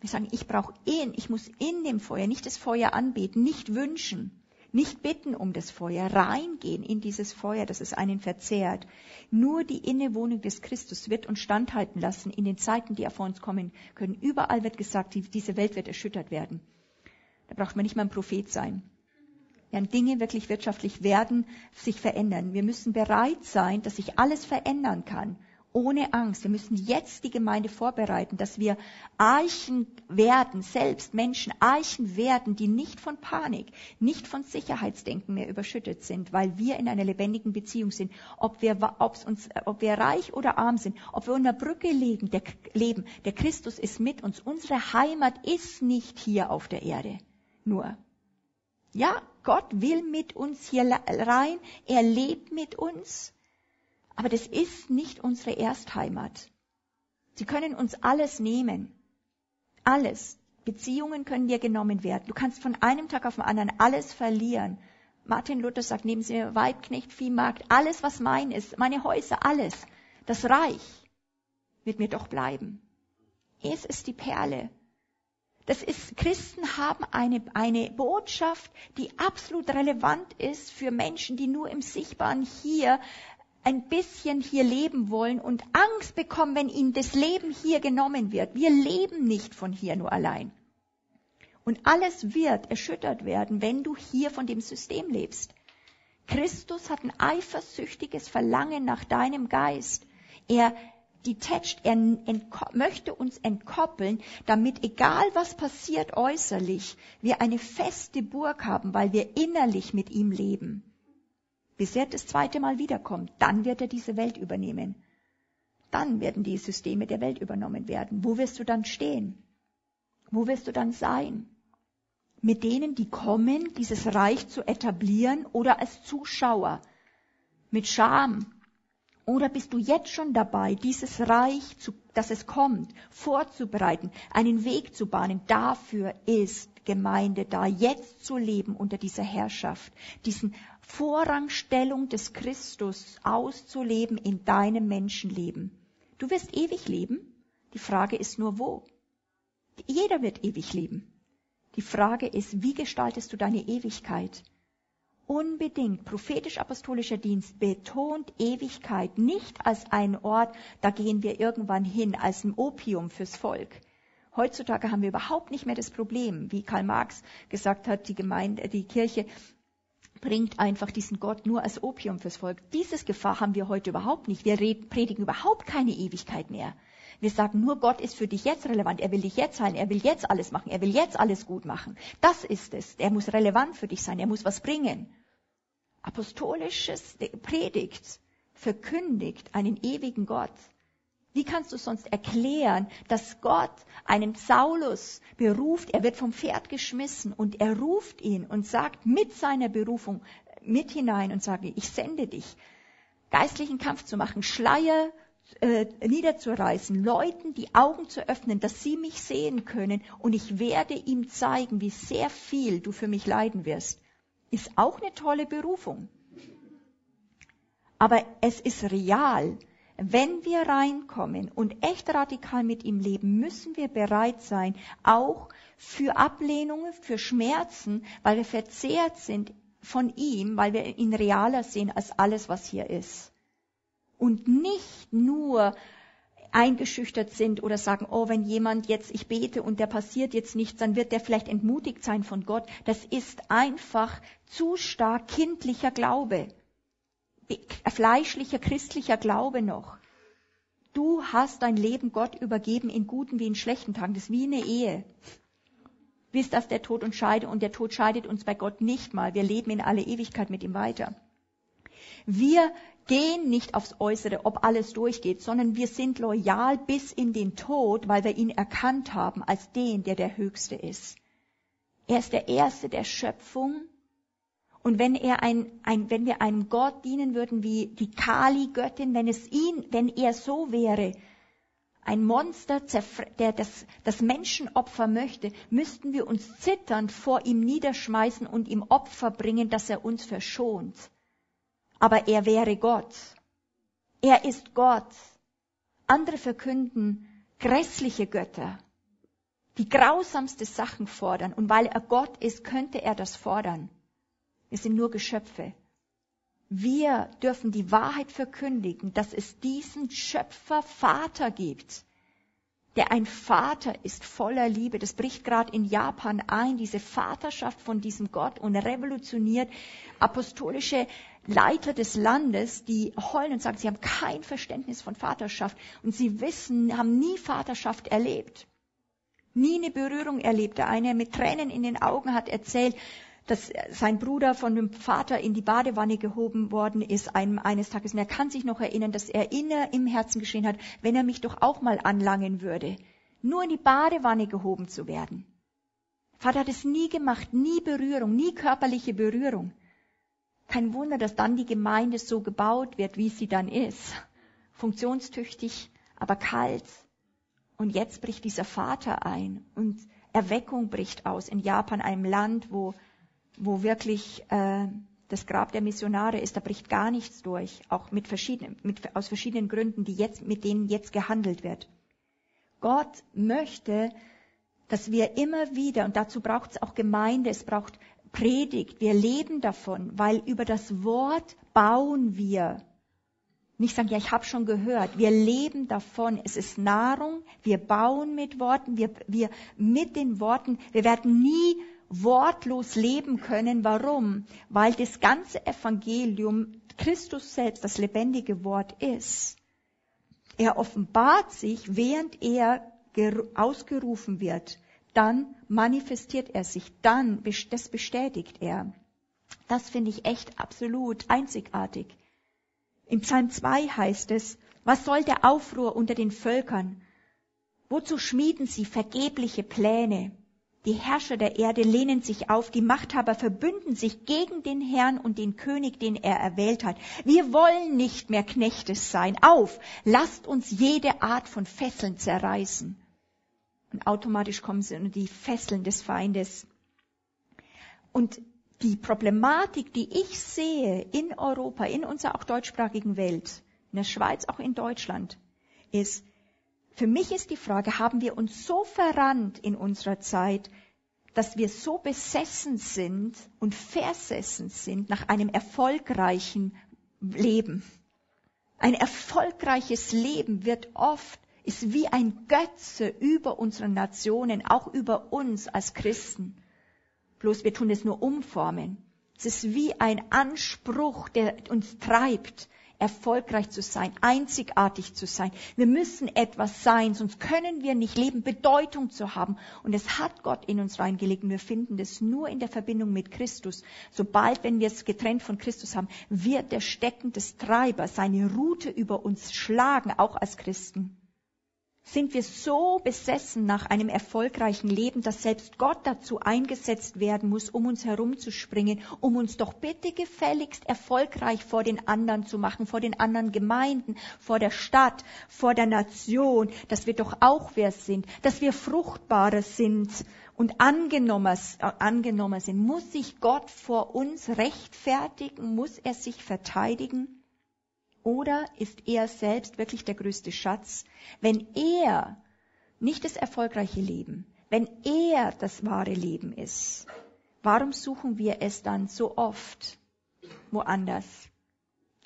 Wir sagen, ich brauche ihn, ich muss in dem Feuer, nicht das Feuer anbeten, nicht wünschen. Nicht bitten um das Feuer, reingehen in dieses Feuer, das es einen verzehrt. Nur die Innewohnung des Christus wird uns standhalten lassen in den Zeiten, die vor uns kommen können. Überall wird gesagt, diese Welt wird erschüttert werden. Da braucht man nicht mal ein Prophet sein. Werden Dinge wirklich wirtschaftlich werden, sich verändern. Wir müssen bereit sein, dass sich alles verändern kann ohne Angst. Wir müssen jetzt die Gemeinde vorbereiten, dass wir Archen werden, selbst Menschen Archen werden, die nicht von Panik, nicht von Sicherheitsdenken mehr überschüttet sind, weil wir in einer lebendigen Beziehung sind. Ob wir, uns, ob wir reich oder arm sind, ob wir unter Brücke leben der, leben, der Christus ist mit uns. Unsere Heimat ist nicht hier auf der Erde. Nur. Ja, Gott will mit uns hier rein. Er lebt mit uns. Aber das ist nicht unsere Erstheimat. Sie können uns alles nehmen. Alles. Beziehungen können dir genommen werden. Du kannst von einem Tag auf den anderen alles verlieren. Martin Luther sagt, nehmen Sie mir Weibknecht, Viehmarkt, alles, was mein ist, meine Häuser, alles. Das Reich wird mir doch bleiben. Es ist die Perle. Das ist, Christen haben eine, eine Botschaft, die absolut relevant ist für Menschen, die nur im Sichtbaren hier ein bisschen hier leben wollen und Angst bekommen, wenn ihnen das Leben hier genommen wird. Wir leben nicht von hier nur allein. Und alles wird erschüttert werden, wenn du hier von dem System lebst. Christus hat ein eifersüchtiges Verlangen nach deinem Geist. Er detached, er möchte uns entkoppeln, damit egal was passiert äußerlich, wir eine feste Burg haben, weil wir innerlich mit ihm leben bis er das zweite Mal wiederkommt. Dann wird er diese Welt übernehmen. Dann werden die Systeme der Welt übernommen werden. Wo wirst du dann stehen? Wo wirst du dann sein? Mit denen, die kommen, dieses Reich zu etablieren oder als Zuschauer. Mit Scham. Oder bist du jetzt schon dabei, dieses Reich, zu, dass es kommt, vorzubereiten, einen Weg zu bahnen? Dafür ist Gemeinde da, jetzt zu leben unter dieser Herrschaft, diesen Vorrangstellung des Christus auszuleben in deinem Menschenleben. Du wirst ewig leben. Die Frage ist nur wo. Jeder wird ewig leben. Die Frage ist, wie gestaltest du deine Ewigkeit? Unbedingt prophetisch-apostolischer Dienst betont Ewigkeit nicht als ein Ort, da gehen wir irgendwann hin, als ein Opium fürs Volk Heutzutage haben wir überhaupt nicht mehr das Problem, wie Karl Marx gesagt hat, die Gemeinde, die Kirche bringt einfach diesen Gott nur als Opium fürs Volk. Dieses Gefahr haben wir heute überhaupt nicht. Wir predigen überhaupt keine Ewigkeit mehr. Wir sagen nur, Gott ist für dich jetzt relevant. Er will dich jetzt heilen. Er will jetzt alles machen. Er will jetzt alles gut machen. Das ist es. Er muss relevant für dich sein. Er muss was bringen. Apostolisches Predigt verkündigt einen ewigen Gott. Wie kannst du sonst erklären, dass Gott einen Saulus beruft, er wird vom Pferd geschmissen und er ruft ihn und sagt mit seiner Berufung mit hinein und sagt, ich sende dich, geistlichen Kampf zu machen, Schleier äh, niederzureißen, Leuten die Augen zu öffnen, dass sie mich sehen können und ich werde ihm zeigen, wie sehr viel du für mich leiden wirst. Ist auch eine tolle Berufung. Aber es ist real. Wenn wir reinkommen und echt radikal mit ihm leben, müssen wir bereit sein, auch für Ablehnungen, für Schmerzen, weil wir verzehrt sind von ihm, weil wir ihn realer sehen als alles, was hier ist und nicht nur eingeschüchtert sind oder sagen, oh, wenn jemand jetzt, ich bete und der passiert jetzt nichts, dann wird der vielleicht entmutigt sein von Gott. Das ist einfach zu stark kindlicher Glaube, fleischlicher christlicher Glaube noch. Du hast dein Leben Gott übergeben in guten wie in schlechten Tagen. Das ist wie eine Ehe. Bis dass der Tod uns scheidet und der Tod scheidet uns bei Gott nicht mal. Wir leben in alle Ewigkeit mit ihm weiter. Wir gehen nicht aufs Äußere, ob alles durchgeht, sondern wir sind loyal bis in den Tod, weil wir ihn erkannt haben als den, der der Höchste ist. Er ist der Erste der Schöpfung. Und wenn er ein, ein, wenn wir einem Gott dienen würden wie die Kali-Göttin, wenn es ihn, wenn er so wäre, ein Monster, der das, das Menschenopfer möchte, müssten wir uns zitternd vor ihm niederschmeißen und ihm Opfer bringen, dass er uns verschont aber er wäre Gott. Er ist Gott. Andere verkünden grässliche Götter, die grausamste Sachen fordern. Und weil er Gott ist, könnte er das fordern. Wir sind nur Geschöpfe. Wir dürfen die Wahrheit verkündigen, dass es diesen Schöpfer Vater gibt, der ein Vater ist voller Liebe. Das bricht gerade in Japan ein, diese Vaterschaft von diesem Gott und revolutioniert apostolische Leiter des Landes, die heulen und sagen, sie haben kein Verständnis von Vaterschaft und sie wissen, haben nie Vaterschaft erlebt. Nie eine Berührung erlebt. Der eine mit Tränen in den Augen hat erzählt, dass sein Bruder von dem Vater in die Badewanne gehoben worden ist einem, eines Tages. Und er kann sich noch erinnern, dass er inner im Herzen geschrien hat, wenn er mich doch auch mal anlangen würde, nur in die Badewanne gehoben zu werden. Vater hat es nie gemacht, nie Berührung, nie körperliche Berührung. Kein Wunder, dass dann die Gemeinde so gebaut wird, wie sie dann ist. Funktionstüchtig, aber kalt. Und jetzt bricht dieser Vater ein und Erweckung bricht aus in Japan, einem Land, wo, wo wirklich äh, das Grab der Missionare ist. Da bricht gar nichts durch, auch mit verschiedenen, mit, aus verschiedenen Gründen, die jetzt, mit denen jetzt gehandelt wird. Gott möchte, dass wir immer wieder, und dazu braucht es auch Gemeinde, es braucht Predigt, wir leben davon, weil über das Wort bauen wir. Nicht sagen, ja, ich habe schon gehört. Wir leben davon. Es ist Nahrung. Wir bauen mit Worten. Wir, wir mit den Worten. Wir werden nie wortlos leben können. Warum? Weil das ganze Evangelium Christus selbst das lebendige Wort ist. Er offenbart sich, während er ausgerufen wird dann manifestiert er sich, dann, das bestätigt er. Das finde ich echt absolut einzigartig. Im Psalm 2 heißt es, was soll der Aufruhr unter den Völkern? Wozu schmieden sie vergebliche Pläne? Die Herrscher der Erde lehnen sich auf, die Machthaber verbünden sich gegen den Herrn und den König, den er erwählt hat. Wir wollen nicht mehr Knechte sein. Auf, lasst uns jede Art von Fesseln zerreißen. Und automatisch kommen sie unter die Fesseln des Feindes. Und die Problematik, die ich sehe in Europa, in unserer auch deutschsprachigen Welt, in der Schweiz, auch in Deutschland, ist, für mich ist die Frage, haben wir uns so verrannt in unserer Zeit, dass wir so besessen sind und versessen sind nach einem erfolgreichen Leben. Ein erfolgreiches Leben wird oft ist wie ein Götze über unseren Nationen, auch über uns als Christen. Bloß wir tun es nur umformen. Es ist wie ein Anspruch, der uns treibt, erfolgreich zu sein, einzigartig zu sein. Wir müssen etwas sein, sonst können wir nicht leben, Bedeutung zu haben. Und es hat Gott in uns reingelegt und wir finden das nur in der Verbindung mit Christus. Sobald, wenn wir es getrennt von Christus haben, wird der Stecken des Treibers seine Route über uns schlagen, auch als Christen sind wir so besessen nach einem erfolgreichen Leben, dass selbst Gott dazu eingesetzt werden muss, um uns herumzuspringen, um uns doch bitte gefälligst erfolgreich vor den anderen zu machen, vor den anderen Gemeinden, vor der Stadt, vor der Nation, dass wir doch auch wer sind, dass wir fruchtbarer sind und angenommen, angenommen sind. Muss sich Gott vor uns rechtfertigen? Muss er sich verteidigen? Oder ist er selbst wirklich der größte Schatz? Wenn er nicht das erfolgreiche Leben, wenn er das wahre Leben ist, warum suchen wir es dann so oft woanders?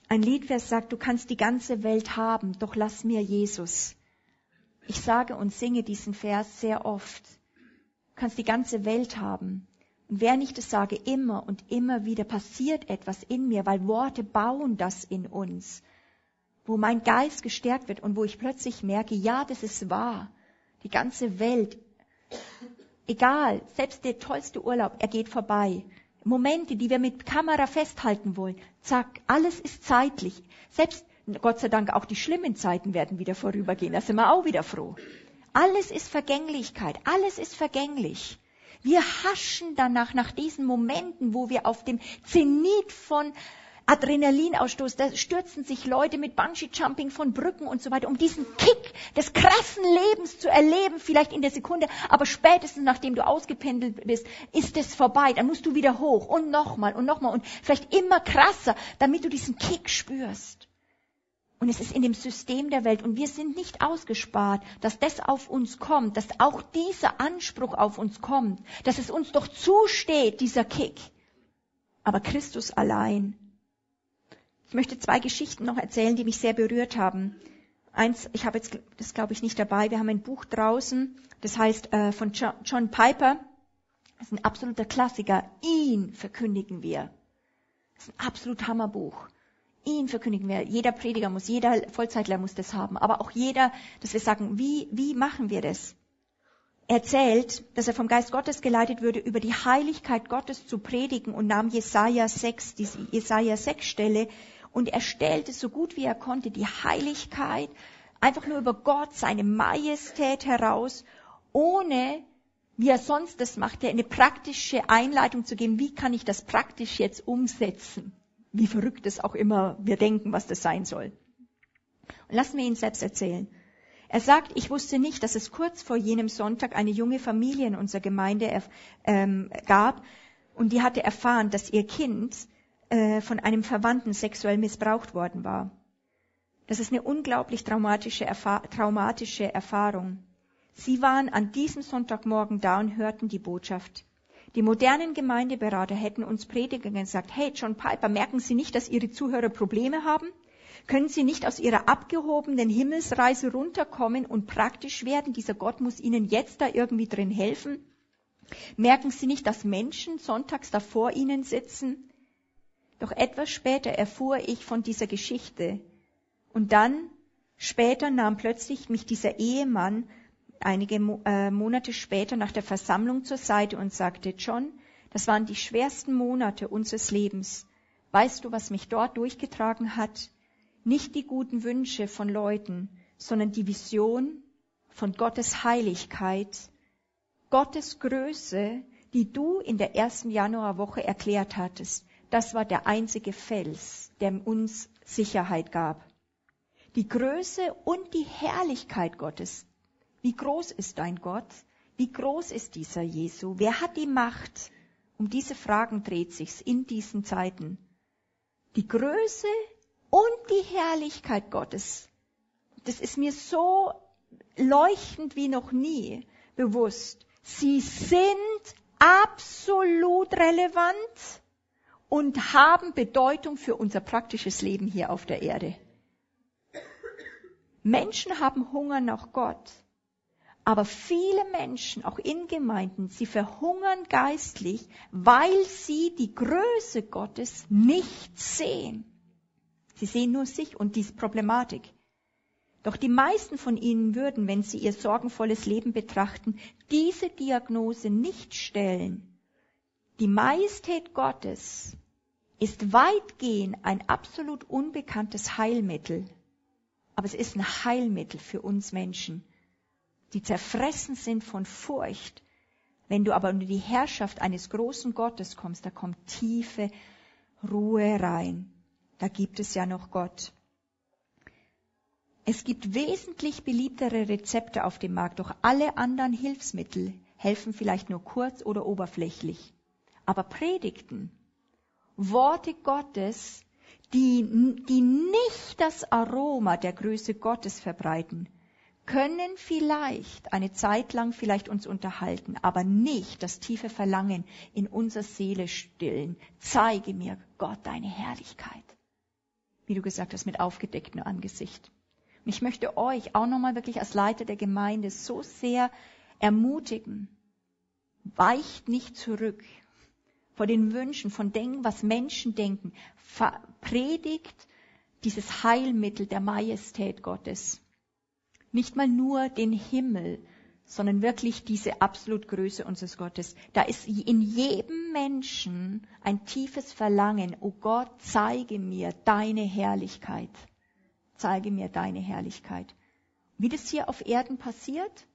Ein Liedvers sagt, du kannst die ganze Welt haben, doch lass mir Jesus. Ich sage und singe diesen Vers sehr oft. Du kannst die ganze Welt haben. Und während ich das sage, immer und immer wieder passiert etwas in mir, weil Worte bauen das in uns wo mein Geist gestärkt wird und wo ich plötzlich merke, ja, das ist wahr. Die ganze Welt, egal, selbst der tollste Urlaub, er geht vorbei. Momente, die wir mit Kamera festhalten wollen, zack, alles ist zeitlich. Selbst, Gott sei Dank, auch die schlimmen Zeiten werden wieder vorübergehen, da sind wir auch wieder froh. Alles ist Vergänglichkeit, alles ist vergänglich. Wir haschen danach, nach diesen Momenten, wo wir auf dem Zenit von Adrenalinausstoß, da stürzen sich Leute mit Bungee-Jumping von Brücken und so weiter, um diesen Kick des krassen Lebens zu erleben, vielleicht in der Sekunde, aber spätestens nachdem du ausgependelt bist, ist es vorbei, dann musst du wieder hoch und nochmal und nochmal und vielleicht immer krasser, damit du diesen Kick spürst. Und es ist in dem System der Welt und wir sind nicht ausgespart, dass das auf uns kommt, dass auch dieser Anspruch auf uns kommt, dass es uns doch zusteht, dieser Kick. Aber Christus allein ich möchte zwei Geschichten noch erzählen, die mich sehr berührt haben. Eins, ich habe jetzt das glaube ich nicht dabei. Wir haben ein Buch draußen, das heißt äh, von John Piper. Das ist ein absoluter Klassiker. Ihn verkündigen wir. Das ist ein absolut Hammerbuch. Ihn verkündigen wir. Jeder Prediger muss, jeder Vollzeitler muss das haben. Aber auch jeder, dass wir sagen, wie, wie machen wir das? Er erzählt, dass er vom Geist Gottes geleitet würde, über die Heiligkeit Gottes zu predigen und nahm Jesaja 6, diese Jesaja 6 Stelle und er stellte so gut wie er konnte die Heiligkeit einfach nur über Gott, seine Majestät heraus, ohne, wie er sonst das machte, eine praktische Einleitung zu geben, wie kann ich das praktisch jetzt umsetzen? Wie verrückt es auch immer wir denken, was das sein soll. Und lassen wir ihn selbst erzählen. Er sagt, ich wusste nicht, dass es kurz vor jenem Sonntag eine junge Familie in unserer Gemeinde ähm, gab und die hatte erfahren, dass ihr Kind äh, von einem Verwandten sexuell missbraucht worden war. Das ist eine unglaublich traumatische, Erfahr traumatische Erfahrung. Sie waren an diesem Sonntagmorgen da und hörten die Botschaft. Die modernen Gemeindeberater hätten uns Prediger gesagt, hey John Piper, merken Sie nicht, dass Ihre Zuhörer Probleme haben? Können Sie nicht aus Ihrer abgehobenen Himmelsreise runterkommen und praktisch werden? Dieser Gott muss Ihnen jetzt da irgendwie drin helfen. Merken Sie nicht, dass Menschen sonntags da vor Ihnen sitzen? Doch etwas später erfuhr ich von dieser Geschichte. Und dann, später nahm plötzlich mich dieser Ehemann einige äh, Monate später nach der Versammlung zur Seite und sagte, John, das waren die schwersten Monate unseres Lebens. Weißt du, was mich dort durchgetragen hat? Nicht die guten Wünsche von Leuten, sondern die Vision von Gottes Heiligkeit, Gottes Größe, die du in der ersten Januarwoche erklärt hattest. Das war der einzige Fels, der uns Sicherheit gab. Die Größe und die Herrlichkeit Gottes. Wie groß ist dein Gott? Wie groß ist dieser Jesu? Wer hat die Macht? Um diese Fragen dreht sich's in diesen Zeiten. Die Größe und die Herrlichkeit Gottes. Das ist mir so leuchtend wie noch nie bewusst. Sie sind absolut relevant und haben Bedeutung für unser praktisches Leben hier auf der Erde. Menschen haben Hunger nach Gott. Aber viele Menschen, auch in Gemeinden, sie verhungern geistlich, weil sie die Größe Gottes nicht sehen. Sie sehen nur sich und diese Problematik. Doch die meisten von ihnen würden, wenn sie ihr sorgenvolles Leben betrachten, diese Diagnose nicht stellen. Die Majestät Gottes ist weitgehend ein absolut unbekanntes Heilmittel. Aber es ist ein Heilmittel für uns Menschen, die zerfressen sind von Furcht. Wenn du aber unter die Herrschaft eines großen Gottes kommst, da kommt tiefe Ruhe rein. Da gibt es ja noch Gott. Es gibt wesentlich beliebtere Rezepte auf dem Markt, doch alle anderen Hilfsmittel helfen vielleicht nur kurz oder oberflächlich. Aber Predigten, Worte Gottes, die, die nicht das Aroma der Größe Gottes verbreiten, können vielleicht eine Zeit lang vielleicht uns unterhalten, aber nicht das tiefe Verlangen in unserer Seele stillen. Zeige mir Gott deine Herrlichkeit. Wie du gesagt hast, mit aufgedecktem Angesicht. Und ich möchte euch auch nochmal wirklich als Leiter der Gemeinde so sehr ermutigen. Weicht nicht zurück vor den Wünschen, von Denken, was Menschen denken. Predigt dieses Heilmittel der Majestät Gottes. Nicht mal nur den Himmel, sondern wirklich diese absolut Größe unseres Gottes. Da ist in jedem Menschen ein tiefes Verlangen, oh Gott, zeige mir deine Herrlichkeit zeige mir deine Herrlichkeit. Wie das hier auf Erden passiert,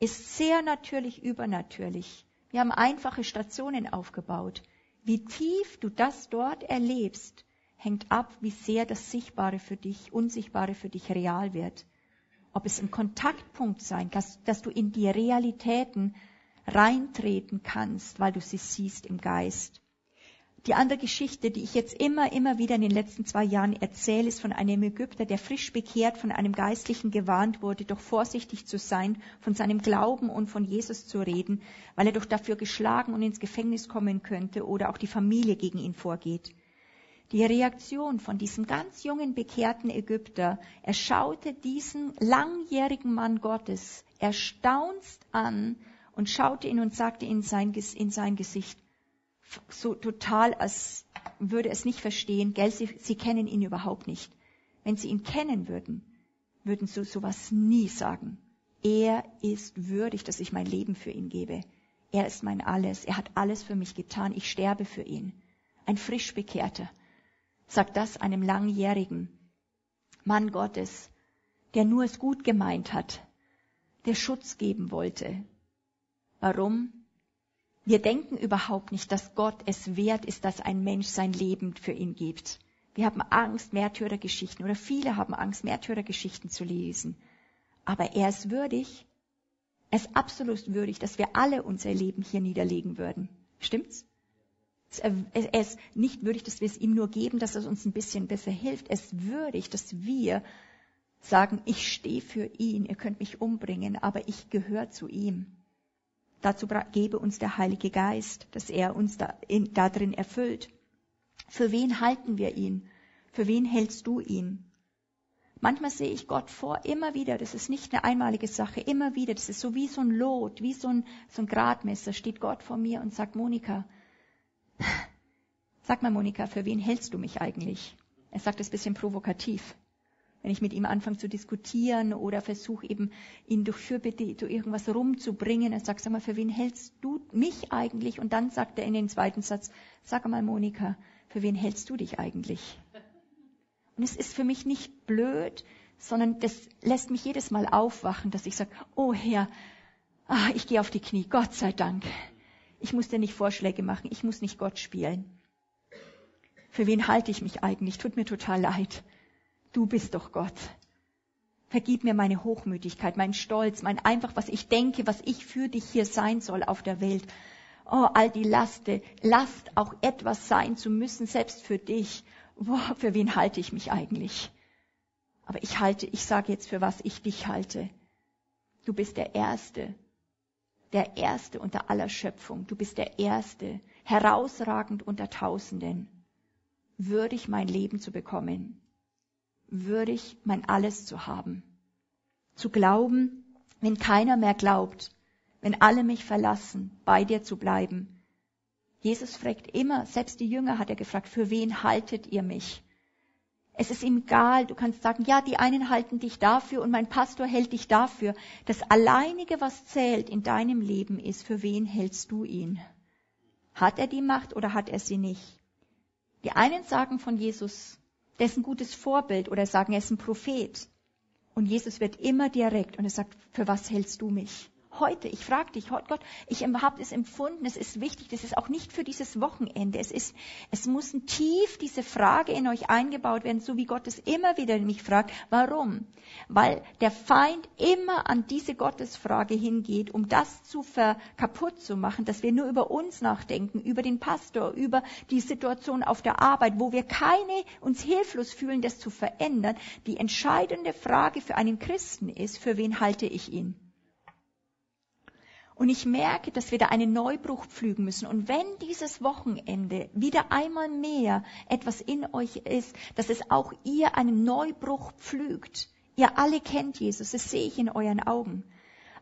ist sehr natürlich übernatürlich. Wir haben einfache Stationen aufgebaut. Wie tief du das dort erlebst, hängt ab, wie sehr das Sichtbare für dich, Unsichtbare für dich real wird. Ob es ein Kontaktpunkt sein kann, dass du in die Realitäten reintreten kannst, weil du sie siehst im Geist. Die andere Geschichte, die ich jetzt immer, immer wieder in den letzten zwei Jahren erzähle, ist von einem Ägypter, der frisch bekehrt von einem Geistlichen gewarnt wurde, doch vorsichtig zu sein, von seinem Glauben und von Jesus zu reden, weil er doch dafür geschlagen und ins Gefängnis kommen könnte oder auch die Familie gegen ihn vorgeht. Die Reaktion von diesem ganz jungen bekehrten Ägypter, er schaute diesen langjährigen Mann Gottes erstaunst an und schaute ihn und sagte in sein, in sein Gesicht, so total, als würde es nicht verstehen, gell, sie, sie kennen ihn überhaupt nicht. Wenn sie ihn kennen würden, würden sie sowas nie sagen. Er ist würdig, dass ich mein Leben für ihn gebe. Er ist mein Alles. Er hat alles für mich getan. Ich sterbe für ihn. Ein frisch bekehrter sagt das einem langjährigen Mann Gottes, der nur es gut gemeint hat, der Schutz geben wollte. Warum? Wir denken überhaupt nicht, dass Gott es wert ist, dass ein Mensch sein Leben für ihn gibt. Wir haben Angst, Märtyrergeschichten oder viele haben Angst, Märtyrergeschichten zu lesen. Aber er ist würdig, er ist absolut würdig, dass wir alle unser Leben hier niederlegen würden. Stimmt's? Er ist nicht würdig, dass wir es ihm nur geben, dass es uns ein bisschen besser hilft. Er ist würdig, dass wir sagen, ich stehe für ihn, ihr könnt mich umbringen, aber ich gehöre zu ihm. Dazu gebe uns der Heilige Geist, dass er uns da, in, da drin erfüllt. Für wen halten wir ihn? Für wen hältst du ihn? Manchmal sehe ich Gott vor, immer wieder, das ist nicht eine einmalige Sache, immer wieder, das ist so wie so ein Lot, wie so ein, so ein Gradmesser, steht Gott vor mir und sagt, Monika, sag mal Monika, für wen hältst du mich eigentlich? Er sagt es bisschen provokativ wenn ich mit ihm anfange zu diskutieren oder versuche eben ihn durch Fürbitte durch irgendwas rumzubringen. Er sagt, sag mal, für wen hältst du mich eigentlich? Und dann sagt er in den zweiten Satz, sag mal, Monika, für wen hältst du dich eigentlich? Und es ist für mich nicht blöd, sondern das lässt mich jedes Mal aufwachen, dass ich sage, oh Herr, ah, ich gehe auf die Knie, Gott sei Dank. Ich muss dir nicht Vorschläge machen, ich muss nicht Gott spielen. Für wen halte ich mich eigentlich? Tut mir total leid. Du bist doch Gott. Vergib mir meine Hochmütigkeit, mein Stolz, mein einfach, was ich denke, was ich für dich hier sein soll auf der Welt. Oh, all die Laste, Last auch etwas sein zu müssen, selbst für dich. Boah, für wen halte ich mich eigentlich? Aber ich halte, ich sage jetzt, für was ich dich halte. Du bist der Erste, der Erste unter aller Schöpfung. Du bist der Erste, herausragend unter Tausenden, würdig mein Leben zu bekommen würdig, mein Alles zu haben. zu glauben, wenn keiner mehr glaubt, wenn alle mich verlassen, bei dir zu bleiben. Jesus fragt immer, selbst die Jünger hat er gefragt, für wen haltet ihr mich? Es ist ihm egal, du kannst sagen, ja, die einen halten dich dafür und mein Pastor hält dich dafür. Das Alleinige, was zählt in deinem Leben ist, für wen hältst du ihn? Hat er die Macht oder hat er sie nicht? Die einen sagen von Jesus, der ist ein gutes Vorbild oder sagen, er ist ein Prophet. Und Jesus wird immer direkt und er sagt, für was hältst du mich? Heute, ich frage dich, heute Gott, ich habe es empfunden, es ist wichtig, das ist auch nicht für dieses Wochenende. Es ist, es muss tief diese Frage in euch eingebaut werden, so wie Gott es immer wieder mich fragt. Warum? Weil der Feind immer an diese Gottesfrage hingeht, um das zu ver kaputt zu machen, dass wir nur über uns nachdenken, über den Pastor, über die Situation auf der Arbeit, wo wir keine uns hilflos fühlen, das zu verändern. Die entscheidende Frage für einen Christen ist, für wen halte ich ihn? Und ich merke, dass wir da einen Neubruch pflügen müssen. Und wenn dieses Wochenende wieder einmal mehr etwas in euch ist, dass es auch ihr einen Neubruch pflügt. Ihr alle kennt Jesus, das sehe ich in euren Augen.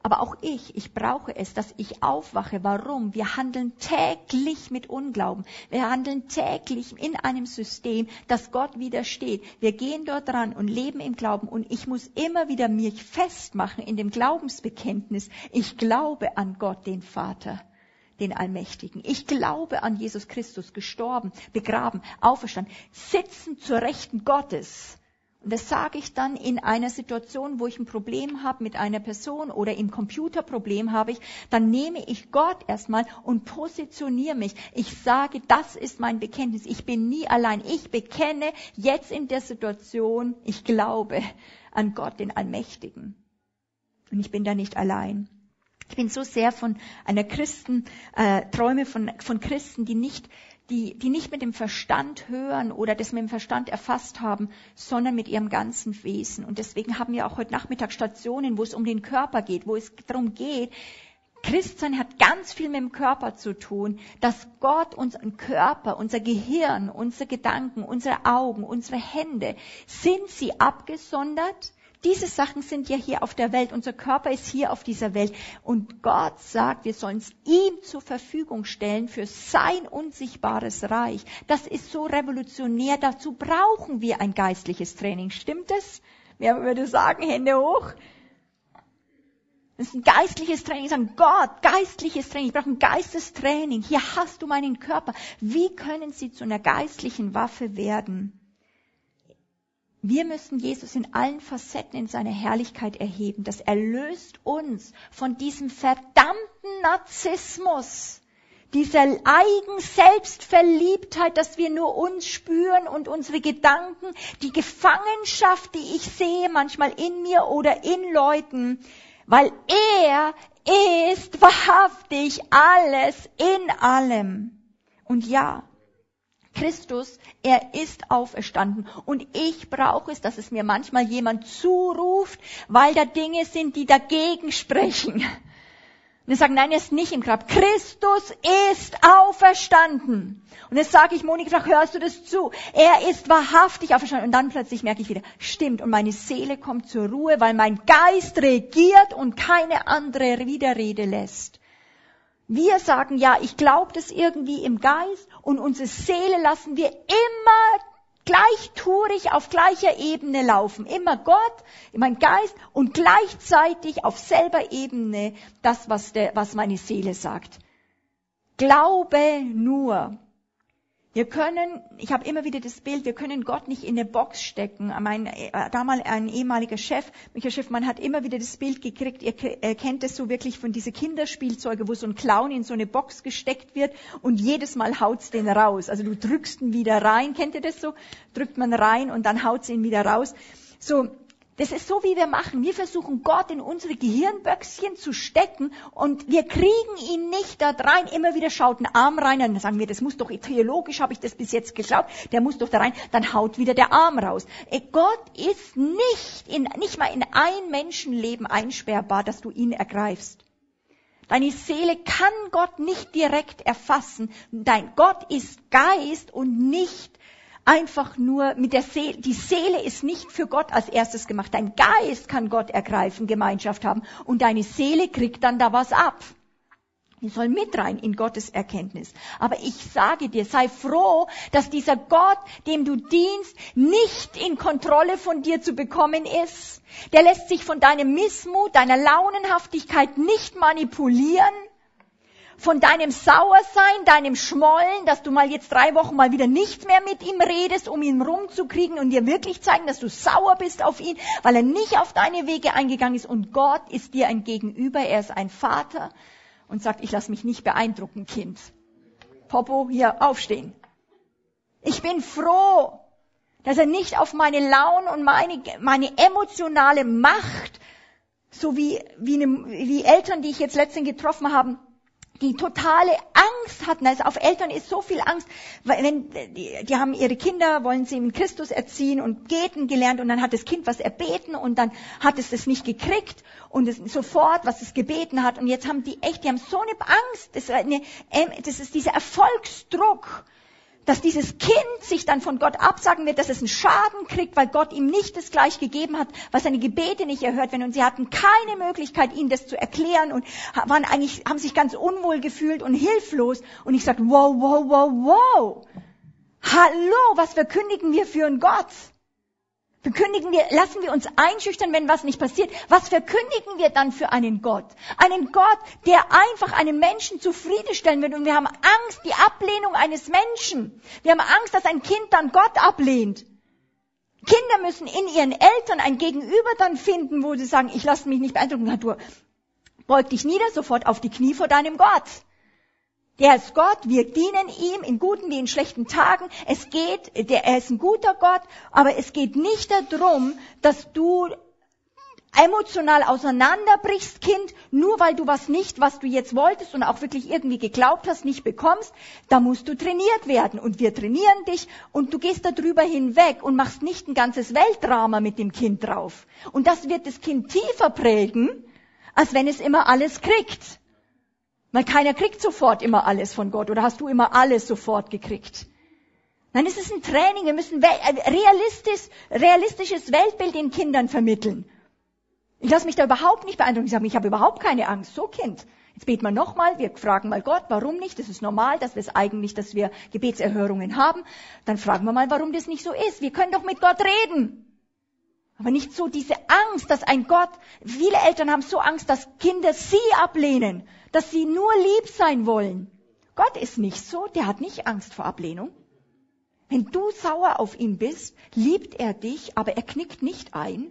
Aber auch ich, ich brauche es, dass ich aufwache. Warum? Wir handeln täglich mit Unglauben. Wir handeln täglich in einem System, das Gott widersteht. Wir gehen dort dran und leben im Glauben. Und ich muss immer wieder mich festmachen in dem Glaubensbekenntnis. Ich glaube an Gott, den Vater den Allmächtigen. Ich glaube an Jesus Christus, gestorben, begraben, auferstanden, sitzen zur Rechten Gottes. Das sage ich dann in einer Situation, wo ich ein Problem habe mit einer Person oder im Computerproblem habe ich, dann nehme ich Gott erstmal und positioniere mich. Ich sage, das ist mein Bekenntnis. Ich bin nie allein. Ich bekenne jetzt in der Situation, ich glaube an Gott, den Allmächtigen. Und ich bin da nicht allein. Ich bin so sehr von einer Christen, äh, Träume von, von Christen, die nicht die, die nicht mit dem Verstand hören oder das mit dem Verstand erfasst haben, sondern mit ihrem ganzen Wesen. Und deswegen haben wir auch heute Nachmittag Stationen, wo es um den Körper geht, wo es darum geht, Christsein hat ganz viel mit dem Körper zu tun, dass Gott unseren Körper, unser Gehirn, unsere Gedanken, unsere Augen, unsere Hände, sind sie abgesondert? Diese Sachen sind ja hier auf der Welt. Unser Körper ist hier auf dieser Welt. Und Gott sagt, wir sollen es ihm zur Verfügung stellen für sein unsichtbares Reich. Das ist so revolutionär. Dazu brauchen wir ein geistliches Training. Stimmt es? Wer würde sagen, Hände hoch? Das ist ein geistliches Training. Sagen, Gott, geistliches Training. Ich brauche ein Geistestraining. Hier hast du meinen Körper. Wie können sie zu einer geistlichen Waffe werden? Wir müssen Jesus in allen Facetten in seiner Herrlichkeit erheben. Das erlöst uns von diesem verdammten Narzissmus, dieser Eigen-Selbstverliebtheit, dass wir nur uns spüren und unsere Gedanken, die Gefangenschaft, die ich sehe manchmal in mir oder in Leuten, weil er ist wahrhaftig alles in allem. Und ja, Christus, er ist auferstanden. Und ich brauche es, dass es mir manchmal jemand zuruft, weil da Dinge sind, die dagegen sprechen. Und wir sagen, nein, er ist nicht im Grab. Christus ist auferstanden. Und jetzt sage ich, Monika, hörst du das zu? Er ist wahrhaftig auferstanden. Und dann plötzlich merke ich wieder, stimmt. Und meine Seele kommt zur Ruhe, weil mein Geist regiert und keine andere Widerrede lässt. Wir sagen, ja, ich glaube das irgendwie im Geist und unsere Seele lassen wir immer gleichtourig auf gleicher Ebene laufen. Immer Gott, mein Geist und gleichzeitig auf selber Ebene das, was, der, was meine Seele sagt. Glaube nur. Wir können, ich habe immer wieder das Bild, wir können Gott nicht in eine Box stecken. Mein äh, damals ein ehemaliger Chef, Michael Schiffmann, hat immer wieder das Bild gekriegt, ihr kennt es so wirklich von diese Kinderspielzeuge, wo so ein Clown in so eine Box gesteckt wird und jedes Mal haut's den raus. Also du drückst ihn wieder rein, kennt ihr das so? Drückt man rein und dann haut's ihn wieder raus. So, das ist so, wie wir machen. Wir versuchen Gott in unsere Gehirnböckschen zu stecken und wir kriegen ihn nicht da rein. Immer wieder schaut ein Arm rein, dann sagen wir, das muss doch, theologisch habe ich das bis jetzt geglaubt, der muss doch da rein, dann haut wieder der Arm raus. Äh, Gott ist nicht, in, nicht mal in ein Menschenleben einsperrbar, dass du ihn ergreifst. Deine Seele kann Gott nicht direkt erfassen. Dein Gott ist Geist und nicht einfach nur mit der Seele, die Seele ist nicht für Gott als erstes gemacht. Dein Geist kann Gott ergreifen, Gemeinschaft haben und deine Seele kriegt dann da was ab. Die soll mit rein in Gottes Erkenntnis. Aber ich sage dir, sei froh, dass dieser Gott, dem du dienst, nicht in Kontrolle von dir zu bekommen ist. Der lässt sich von deinem Missmut, deiner Launenhaftigkeit nicht manipulieren von deinem Sauersein, deinem Schmollen, dass du mal jetzt drei Wochen mal wieder nicht mehr mit ihm redest, um ihn rumzukriegen und dir wirklich zeigen, dass du sauer bist auf ihn, weil er nicht auf deine Wege eingegangen ist und Gott ist dir ein Gegenüber, er ist ein Vater und sagt, ich lass mich nicht beeindrucken, Kind. Popo, hier aufstehen. Ich bin froh, dass er nicht auf meine Laune und meine, meine emotionale Macht, so wie, wie, eine, wie Eltern, die ich jetzt letztens getroffen habe, die totale Angst hatten. Also auf Eltern ist so viel Angst, weil wenn die, die haben ihre Kinder, wollen sie in Christus erziehen und beten gelernt und dann hat das Kind was erbeten und dann hat es das nicht gekriegt und es sofort, was es gebeten hat und jetzt haben die echt, die haben so eine Angst. Das eine, das ist dieser Erfolgsdruck dass dieses Kind sich dann von Gott absagen wird, dass es einen Schaden kriegt, weil Gott ihm nicht das gleich gegeben hat, was seine Gebete nicht erhört werden. Und sie hatten keine Möglichkeit, ihm das zu erklären und waren eigentlich, haben sich ganz unwohl gefühlt und hilflos. Und ich sagte, wow, wow, wow, wow. Hallo, was verkündigen wir für einen Gott? Verkündigen wir, lassen wir uns einschüchtern, wenn was nicht passiert. Was verkündigen wir dann für einen Gott? Einen Gott, der einfach einen Menschen zufriedenstellen wird. Und wir haben Angst, die Ablehnung eines Menschen. Wir haben Angst, dass ein Kind dann Gott ablehnt. Kinder müssen in ihren Eltern ein Gegenüber dann finden, wo sie sagen, ich lasse mich nicht beeindrucken. Du beug dich nieder, sofort auf die Knie vor deinem Gott. Der ist Gott, wir dienen ihm in guten wie in schlechten Tagen. Es geht, der, er ist ein guter Gott, aber es geht nicht darum, dass du emotional auseinanderbrichst, Kind, nur weil du was nicht, was du jetzt wolltest und auch wirklich irgendwie geglaubt hast, nicht bekommst, da musst du trainiert werden. Und wir trainieren dich und du gehst darüber hinweg und machst nicht ein ganzes Weltdrama mit dem Kind drauf. Und das wird das Kind tiefer prägen, als wenn es immer alles kriegt. Weil keiner kriegt sofort immer alles von Gott oder hast du immer alles sofort gekriegt. Nein, es ist ein Training. Wir müssen äh, realistisch, realistisches Weltbild den Kindern vermitteln. Ich lasse mich da überhaupt nicht beeindrucken. Ich sage, ich habe überhaupt keine Angst. So Kind. Jetzt beten wir nochmal, wir fragen mal Gott, warum nicht? Das ist normal, dass wir es eigentlich, dass wir Gebetserhörungen haben. Dann fragen wir mal, warum das nicht so ist. Wir können doch mit Gott reden. Aber nicht so diese Angst, dass ein Gott, viele Eltern haben so Angst, dass Kinder sie ablehnen, dass sie nur lieb sein wollen. Gott ist nicht so, der hat nicht Angst vor Ablehnung. Wenn du sauer auf ihn bist, liebt er dich, aber er knickt nicht ein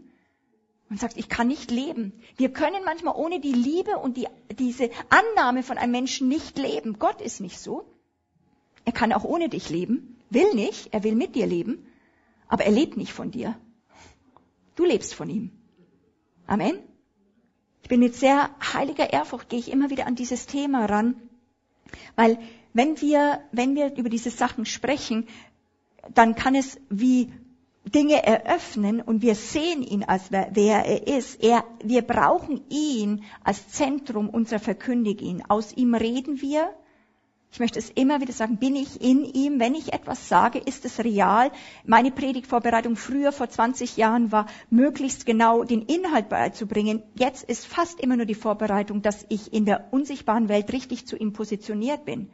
und sagt, ich kann nicht leben. Wir können manchmal ohne die Liebe und die, diese Annahme von einem Menschen nicht leben. Gott ist nicht so. Er kann auch ohne dich leben, will nicht, er will mit dir leben, aber er lebt nicht von dir. Du lebst von ihm. Amen. Ich bin mit sehr heiliger Ehrfurcht, gehe ich immer wieder an dieses Thema ran, weil wenn wir, wenn wir über diese Sachen sprechen, dann kann es wie Dinge eröffnen und wir sehen ihn als wer, er ist. Er, wir brauchen ihn als Zentrum unserer Verkündigung. Aus ihm reden wir, ich möchte es immer wieder sagen, bin ich in ihm? Wenn ich etwas sage, ist es real? Meine Predigtvorbereitung früher, vor 20 Jahren, war möglichst genau den Inhalt beizubringen. Jetzt ist fast immer nur die Vorbereitung, dass ich in der unsichtbaren Welt richtig zu ihm positioniert bin.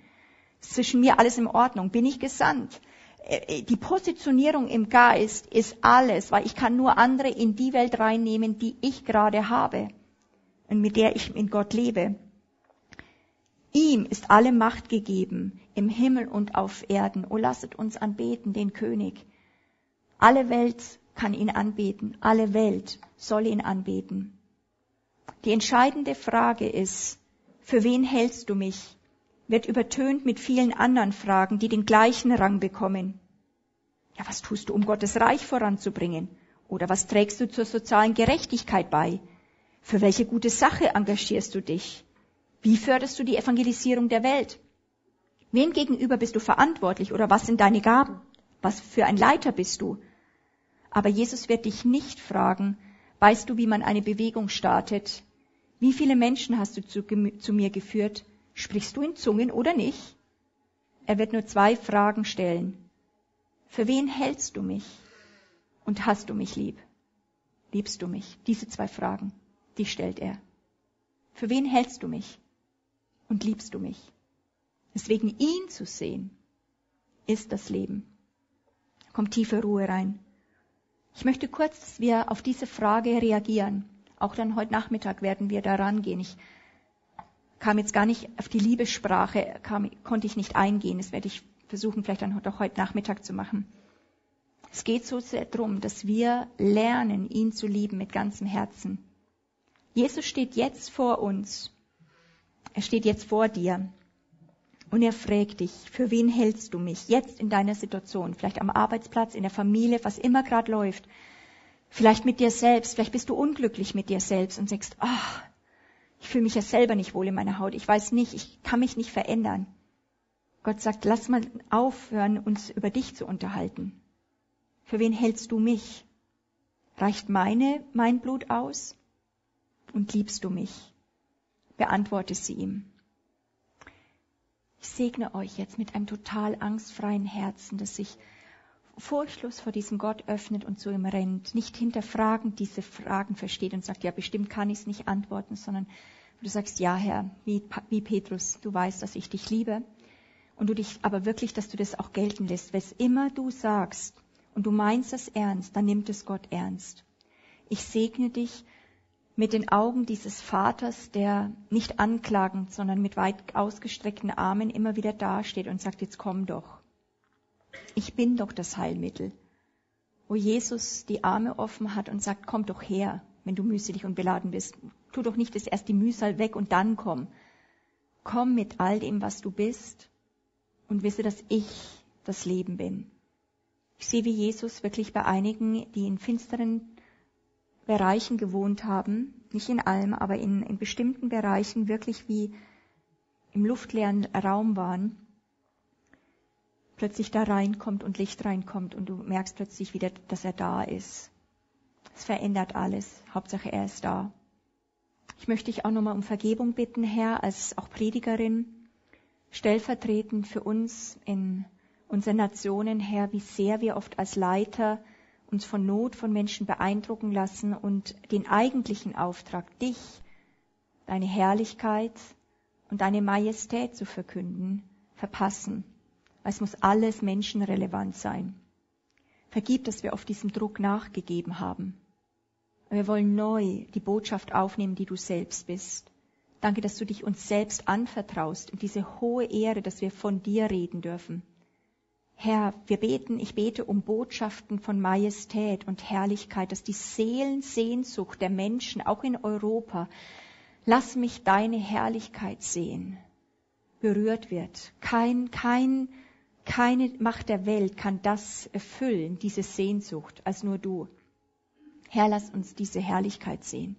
Zwischen mir alles in Ordnung. Bin ich gesandt? Äh, äh, die Positionierung im Geist ist alles, weil ich kann nur andere in die Welt reinnehmen, die ich gerade habe und mit der ich in Gott lebe. Ihm ist alle Macht gegeben, im Himmel und auf Erden. O lasset uns anbeten, den König. Alle Welt kann ihn anbeten, alle Welt soll ihn anbeten. Die entscheidende Frage ist, für wen hältst du mich? wird übertönt mit vielen anderen Fragen, die den gleichen Rang bekommen. Ja, was tust du, um Gottes Reich voranzubringen? Oder was trägst du zur sozialen Gerechtigkeit bei? Für welche gute Sache engagierst du dich? Wie förderst du die Evangelisierung der Welt? Wem gegenüber bist du verantwortlich oder was sind deine Gaben? Was für ein Leiter bist du? Aber Jesus wird dich nicht fragen, weißt du, wie man eine Bewegung startet? Wie viele Menschen hast du zu, zu mir geführt? Sprichst du in Zungen oder nicht? Er wird nur zwei Fragen stellen. Für wen hältst du mich? Und hast du mich lieb? Liebst du mich? Diese zwei Fragen, die stellt er. Für wen hältst du mich? Und liebst du mich? Deswegen ihn zu sehen, ist das Leben. Da kommt tiefe Ruhe rein. Ich möchte kurz, dass wir auf diese Frage reagieren. Auch dann heute Nachmittag werden wir da rangehen. Ich kam jetzt gar nicht auf die Liebessprache, kam, konnte ich nicht eingehen. Das werde ich versuchen, vielleicht dann doch heute Nachmittag zu machen. Es geht so sehr darum, dass wir lernen, ihn zu lieben mit ganzem Herzen. Jesus steht jetzt vor uns. Er steht jetzt vor dir. Und er fragt dich, für wen hältst du mich jetzt in deiner Situation? Vielleicht am Arbeitsplatz, in der Familie, was immer gerade läuft. Vielleicht mit dir selbst. Vielleicht bist du unglücklich mit dir selbst und sagst, ach, ich fühle mich ja selber nicht wohl in meiner Haut. Ich weiß nicht, ich kann mich nicht verändern. Gott sagt, lass mal aufhören, uns über dich zu unterhalten. Für wen hältst du mich? Reicht meine, mein Blut aus? Und liebst du mich? Beantworte sie ihm. Ich segne euch jetzt mit einem total angstfreien Herzen, das sich furchtlos vor diesem Gott öffnet und zu ihm rennt, nicht hinterfragend diese Fragen versteht und sagt, ja, bestimmt kann ich es nicht antworten, sondern du sagst, ja, Herr, wie, wie Petrus, du weißt, dass ich dich liebe und du dich aber wirklich, dass du das auch gelten lässt. Was immer du sagst und du meinst es ernst, dann nimmt es Gott ernst. Ich segne dich mit den Augen dieses Vaters, der nicht anklagend, sondern mit weit ausgestreckten Armen immer wieder dasteht und sagt, jetzt komm doch ich bin doch das Heilmittel. Wo Jesus die Arme offen hat und sagt, komm doch her, wenn du mühselig und beladen bist. Tu doch nicht erst die Mühsal weg und dann komm. Komm mit all dem, was du bist und wisse, dass ich das Leben bin. Ich sehe, wie Jesus wirklich bei einigen, die in finsteren Bereichen gewohnt haben, nicht in allem, aber in, in bestimmten Bereichen wirklich wie im luftleeren Raum waren, plötzlich da reinkommt und Licht reinkommt und du merkst plötzlich wieder, dass er da ist. Es verändert alles. Hauptsache er ist da. Ich möchte dich auch nochmal um Vergebung bitten, Herr, als auch Predigerin, stellvertretend für uns in unseren Nationen, Herr, wie sehr wir oft als Leiter uns von Not von Menschen beeindrucken lassen und den eigentlichen Auftrag, dich, deine Herrlichkeit und deine Majestät zu verkünden, verpassen. Es muss alles menschenrelevant sein. Vergib, dass wir auf diesem Druck nachgegeben haben. Wir wollen neu die Botschaft aufnehmen, die du selbst bist. Danke, dass du dich uns selbst anvertraust und diese hohe Ehre, dass wir von dir reden dürfen. Herr, wir beten, ich bete um Botschaften von Majestät und Herrlichkeit, dass die Seelensehnsucht der Menschen, auch in Europa, lass mich deine Herrlichkeit sehen, berührt wird. Kein, kein keine Macht der Welt kann das erfüllen, diese Sehnsucht, als nur du. Herr, lass uns diese Herrlichkeit sehen.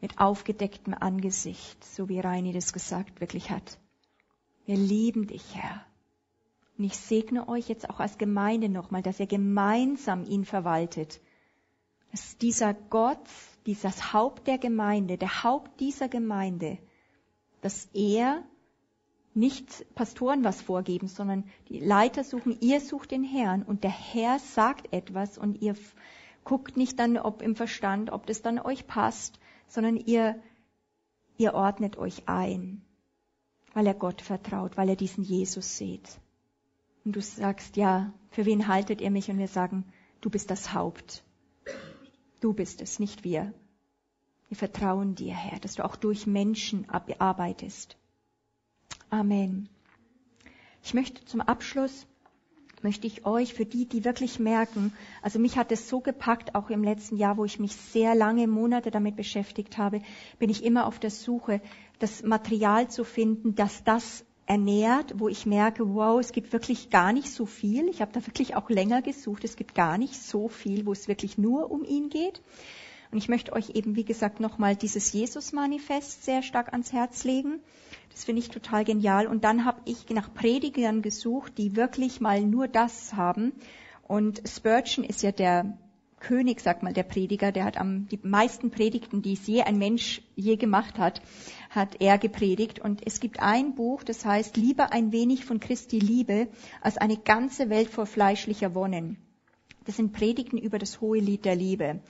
Mit aufgedecktem Angesicht, so wie Reini das gesagt wirklich hat. Wir lieben dich, Herr. Und ich segne euch jetzt auch als Gemeinde nochmal, dass ihr gemeinsam ihn verwaltet. Dass dieser Gott, dieses Haupt der Gemeinde, der Haupt dieser Gemeinde, dass er nicht Pastoren was vorgeben, sondern die Leiter suchen, ihr sucht den Herrn und der Herr sagt etwas und ihr guckt nicht dann, ob im Verstand, ob das dann euch passt, sondern ihr, ihr ordnet euch ein, weil er Gott vertraut, weil er diesen Jesus seht. Und du sagst, ja, für wen haltet ihr mich? Und wir sagen, du bist das Haupt. Du bist es, nicht wir. Wir vertrauen dir, Herr, dass du auch durch Menschen arbeitest. Amen. Ich möchte zum Abschluss möchte ich euch für die, die wirklich merken, also mich hat es so gepackt, auch im letzten Jahr, wo ich mich sehr lange Monate damit beschäftigt habe, bin ich immer auf der Suche, das Material zu finden, das das ernährt, wo ich merke, wow, es gibt wirklich gar nicht so viel. Ich habe da wirklich auch länger gesucht. Es gibt gar nicht so viel, wo es wirklich nur um ihn geht. Und ich möchte euch eben, wie gesagt, nochmal dieses Jesus-Manifest sehr stark ans Herz legen. Das finde ich total genial. Und dann habe ich nach Predigern gesucht, die wirklich mal nur das haben. Und Spurgeon ist ja der König, sagt mal der Prediger, der hat am die meisten Predigten, die es je ein Mensch je gemacht hat, hat er gepredigt. Und es gibt ein Buch, das heißt Lieber ein wenig von Christi Liebe als eine ganze Welt vor fleischlicher Wonnen. Das sind Predigten über das hohe Lied der Liebe.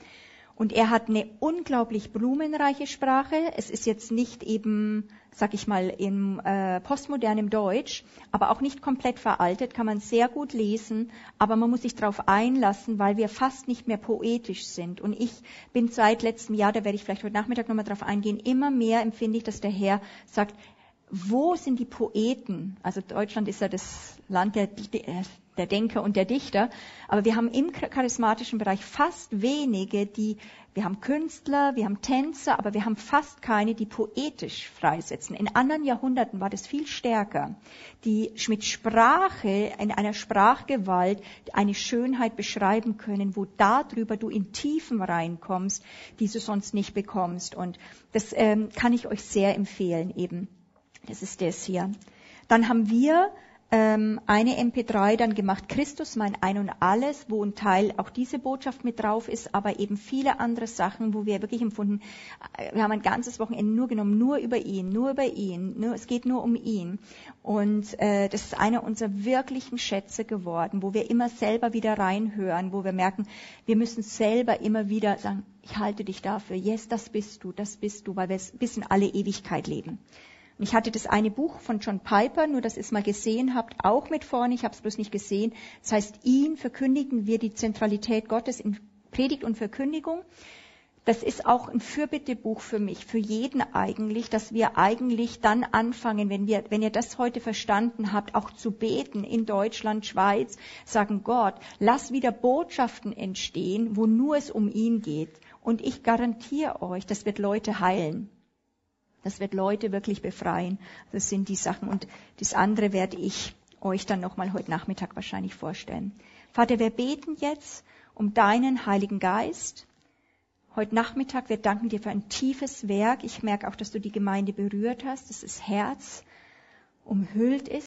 Und er hat eine unglaublich blumenreiche Sprache. Es ist jetzt nicht eben, sag ich mal, im äh, postmodernem Deutsch, aber auch nicht komplett veraltet, kann man sehr gut lesen, aber man muss sich darauf einlassen, weil wir fast nicht mehr poetisch sind. Und ich bin seit letztem Jahr, da werde ich vielleicht heute Nachmittag nochmal drauf eingehen, immer mehr empfinde ich, dass der Herr sagt, wo sind die Poeten? Also Deutschland ist ja das Land der, der Denker und der Dichter, aber wir haben im charismatischen Bereich fast wenige, die, wir haben Künstler, wir haben Tänzer, aber wir haben fast keine, die poetisch freisetzen. In anderen Jahrhunderten war das viel stärker, die mit Sprache, in einer Sprachgewalt eine Schönheit beschreiben können, wo darüber du in Tiefen reinkommst, die du sonst nicht bekommst. Und das ähm, kann ich euch sehr empfehlen eben. Das ist das hier. Dann haben wir ähm, eine MP3 dann gemacht, Christus mein Ein und Alles, wo ein Teil auch diese Botschaft mit drauf ist, aber eben viele andere Sachen, wo wir wirklich empfunden, äh, wir haben ein ganzes Wochenende nur genommen, nur über ihn, nur über ihn, nur, es geht nur um ihn. Und äh, das ist einer unserer wirklichen Schätze geworden, wo wir immer selber wieder reinhören, wo wir merken, wir müssen selber immer wieder sagen, ich halte dich dafür, yes, das bist du, das bist du, weil wir bis in alle Ewigkeit leben. Ich hatte das eine Buch von John Piper, nur dass ihr es mal gesehen habt, auch mit vorne. Ich habe es bloß nicht gesehen. Das heißt, ihn verkündigen wir die Zentralität Gottes in Predigt und Verkündigung. Das ist auch ein Fürbittebuch für mich, für jeden eigentlich, dass wir eigentlich dann anfangen, wenn wir, wenn ihr das heute verstanden habt, auch zu beten in Deutschland, Schweiz, sagen Gott, lass wieder Botschaften entstehen, wo nur es um ihn geht. Und ich garantiere euch, das wird Leute heilen. Das wird Leute wirklich befreien. Das sind die Sachen. Und das andere werde ich euch dann nochmal heute Nachmittag wahrscheinlich vorstellen. Vater, wir beten jetzt um deinen Heiligen Geist. Heute Nachmittag, wir danken dir für ein tiefes Werk. Ich merke auch, dass du die Gemeinde berührt hast, dass das Herz umhüllt ist.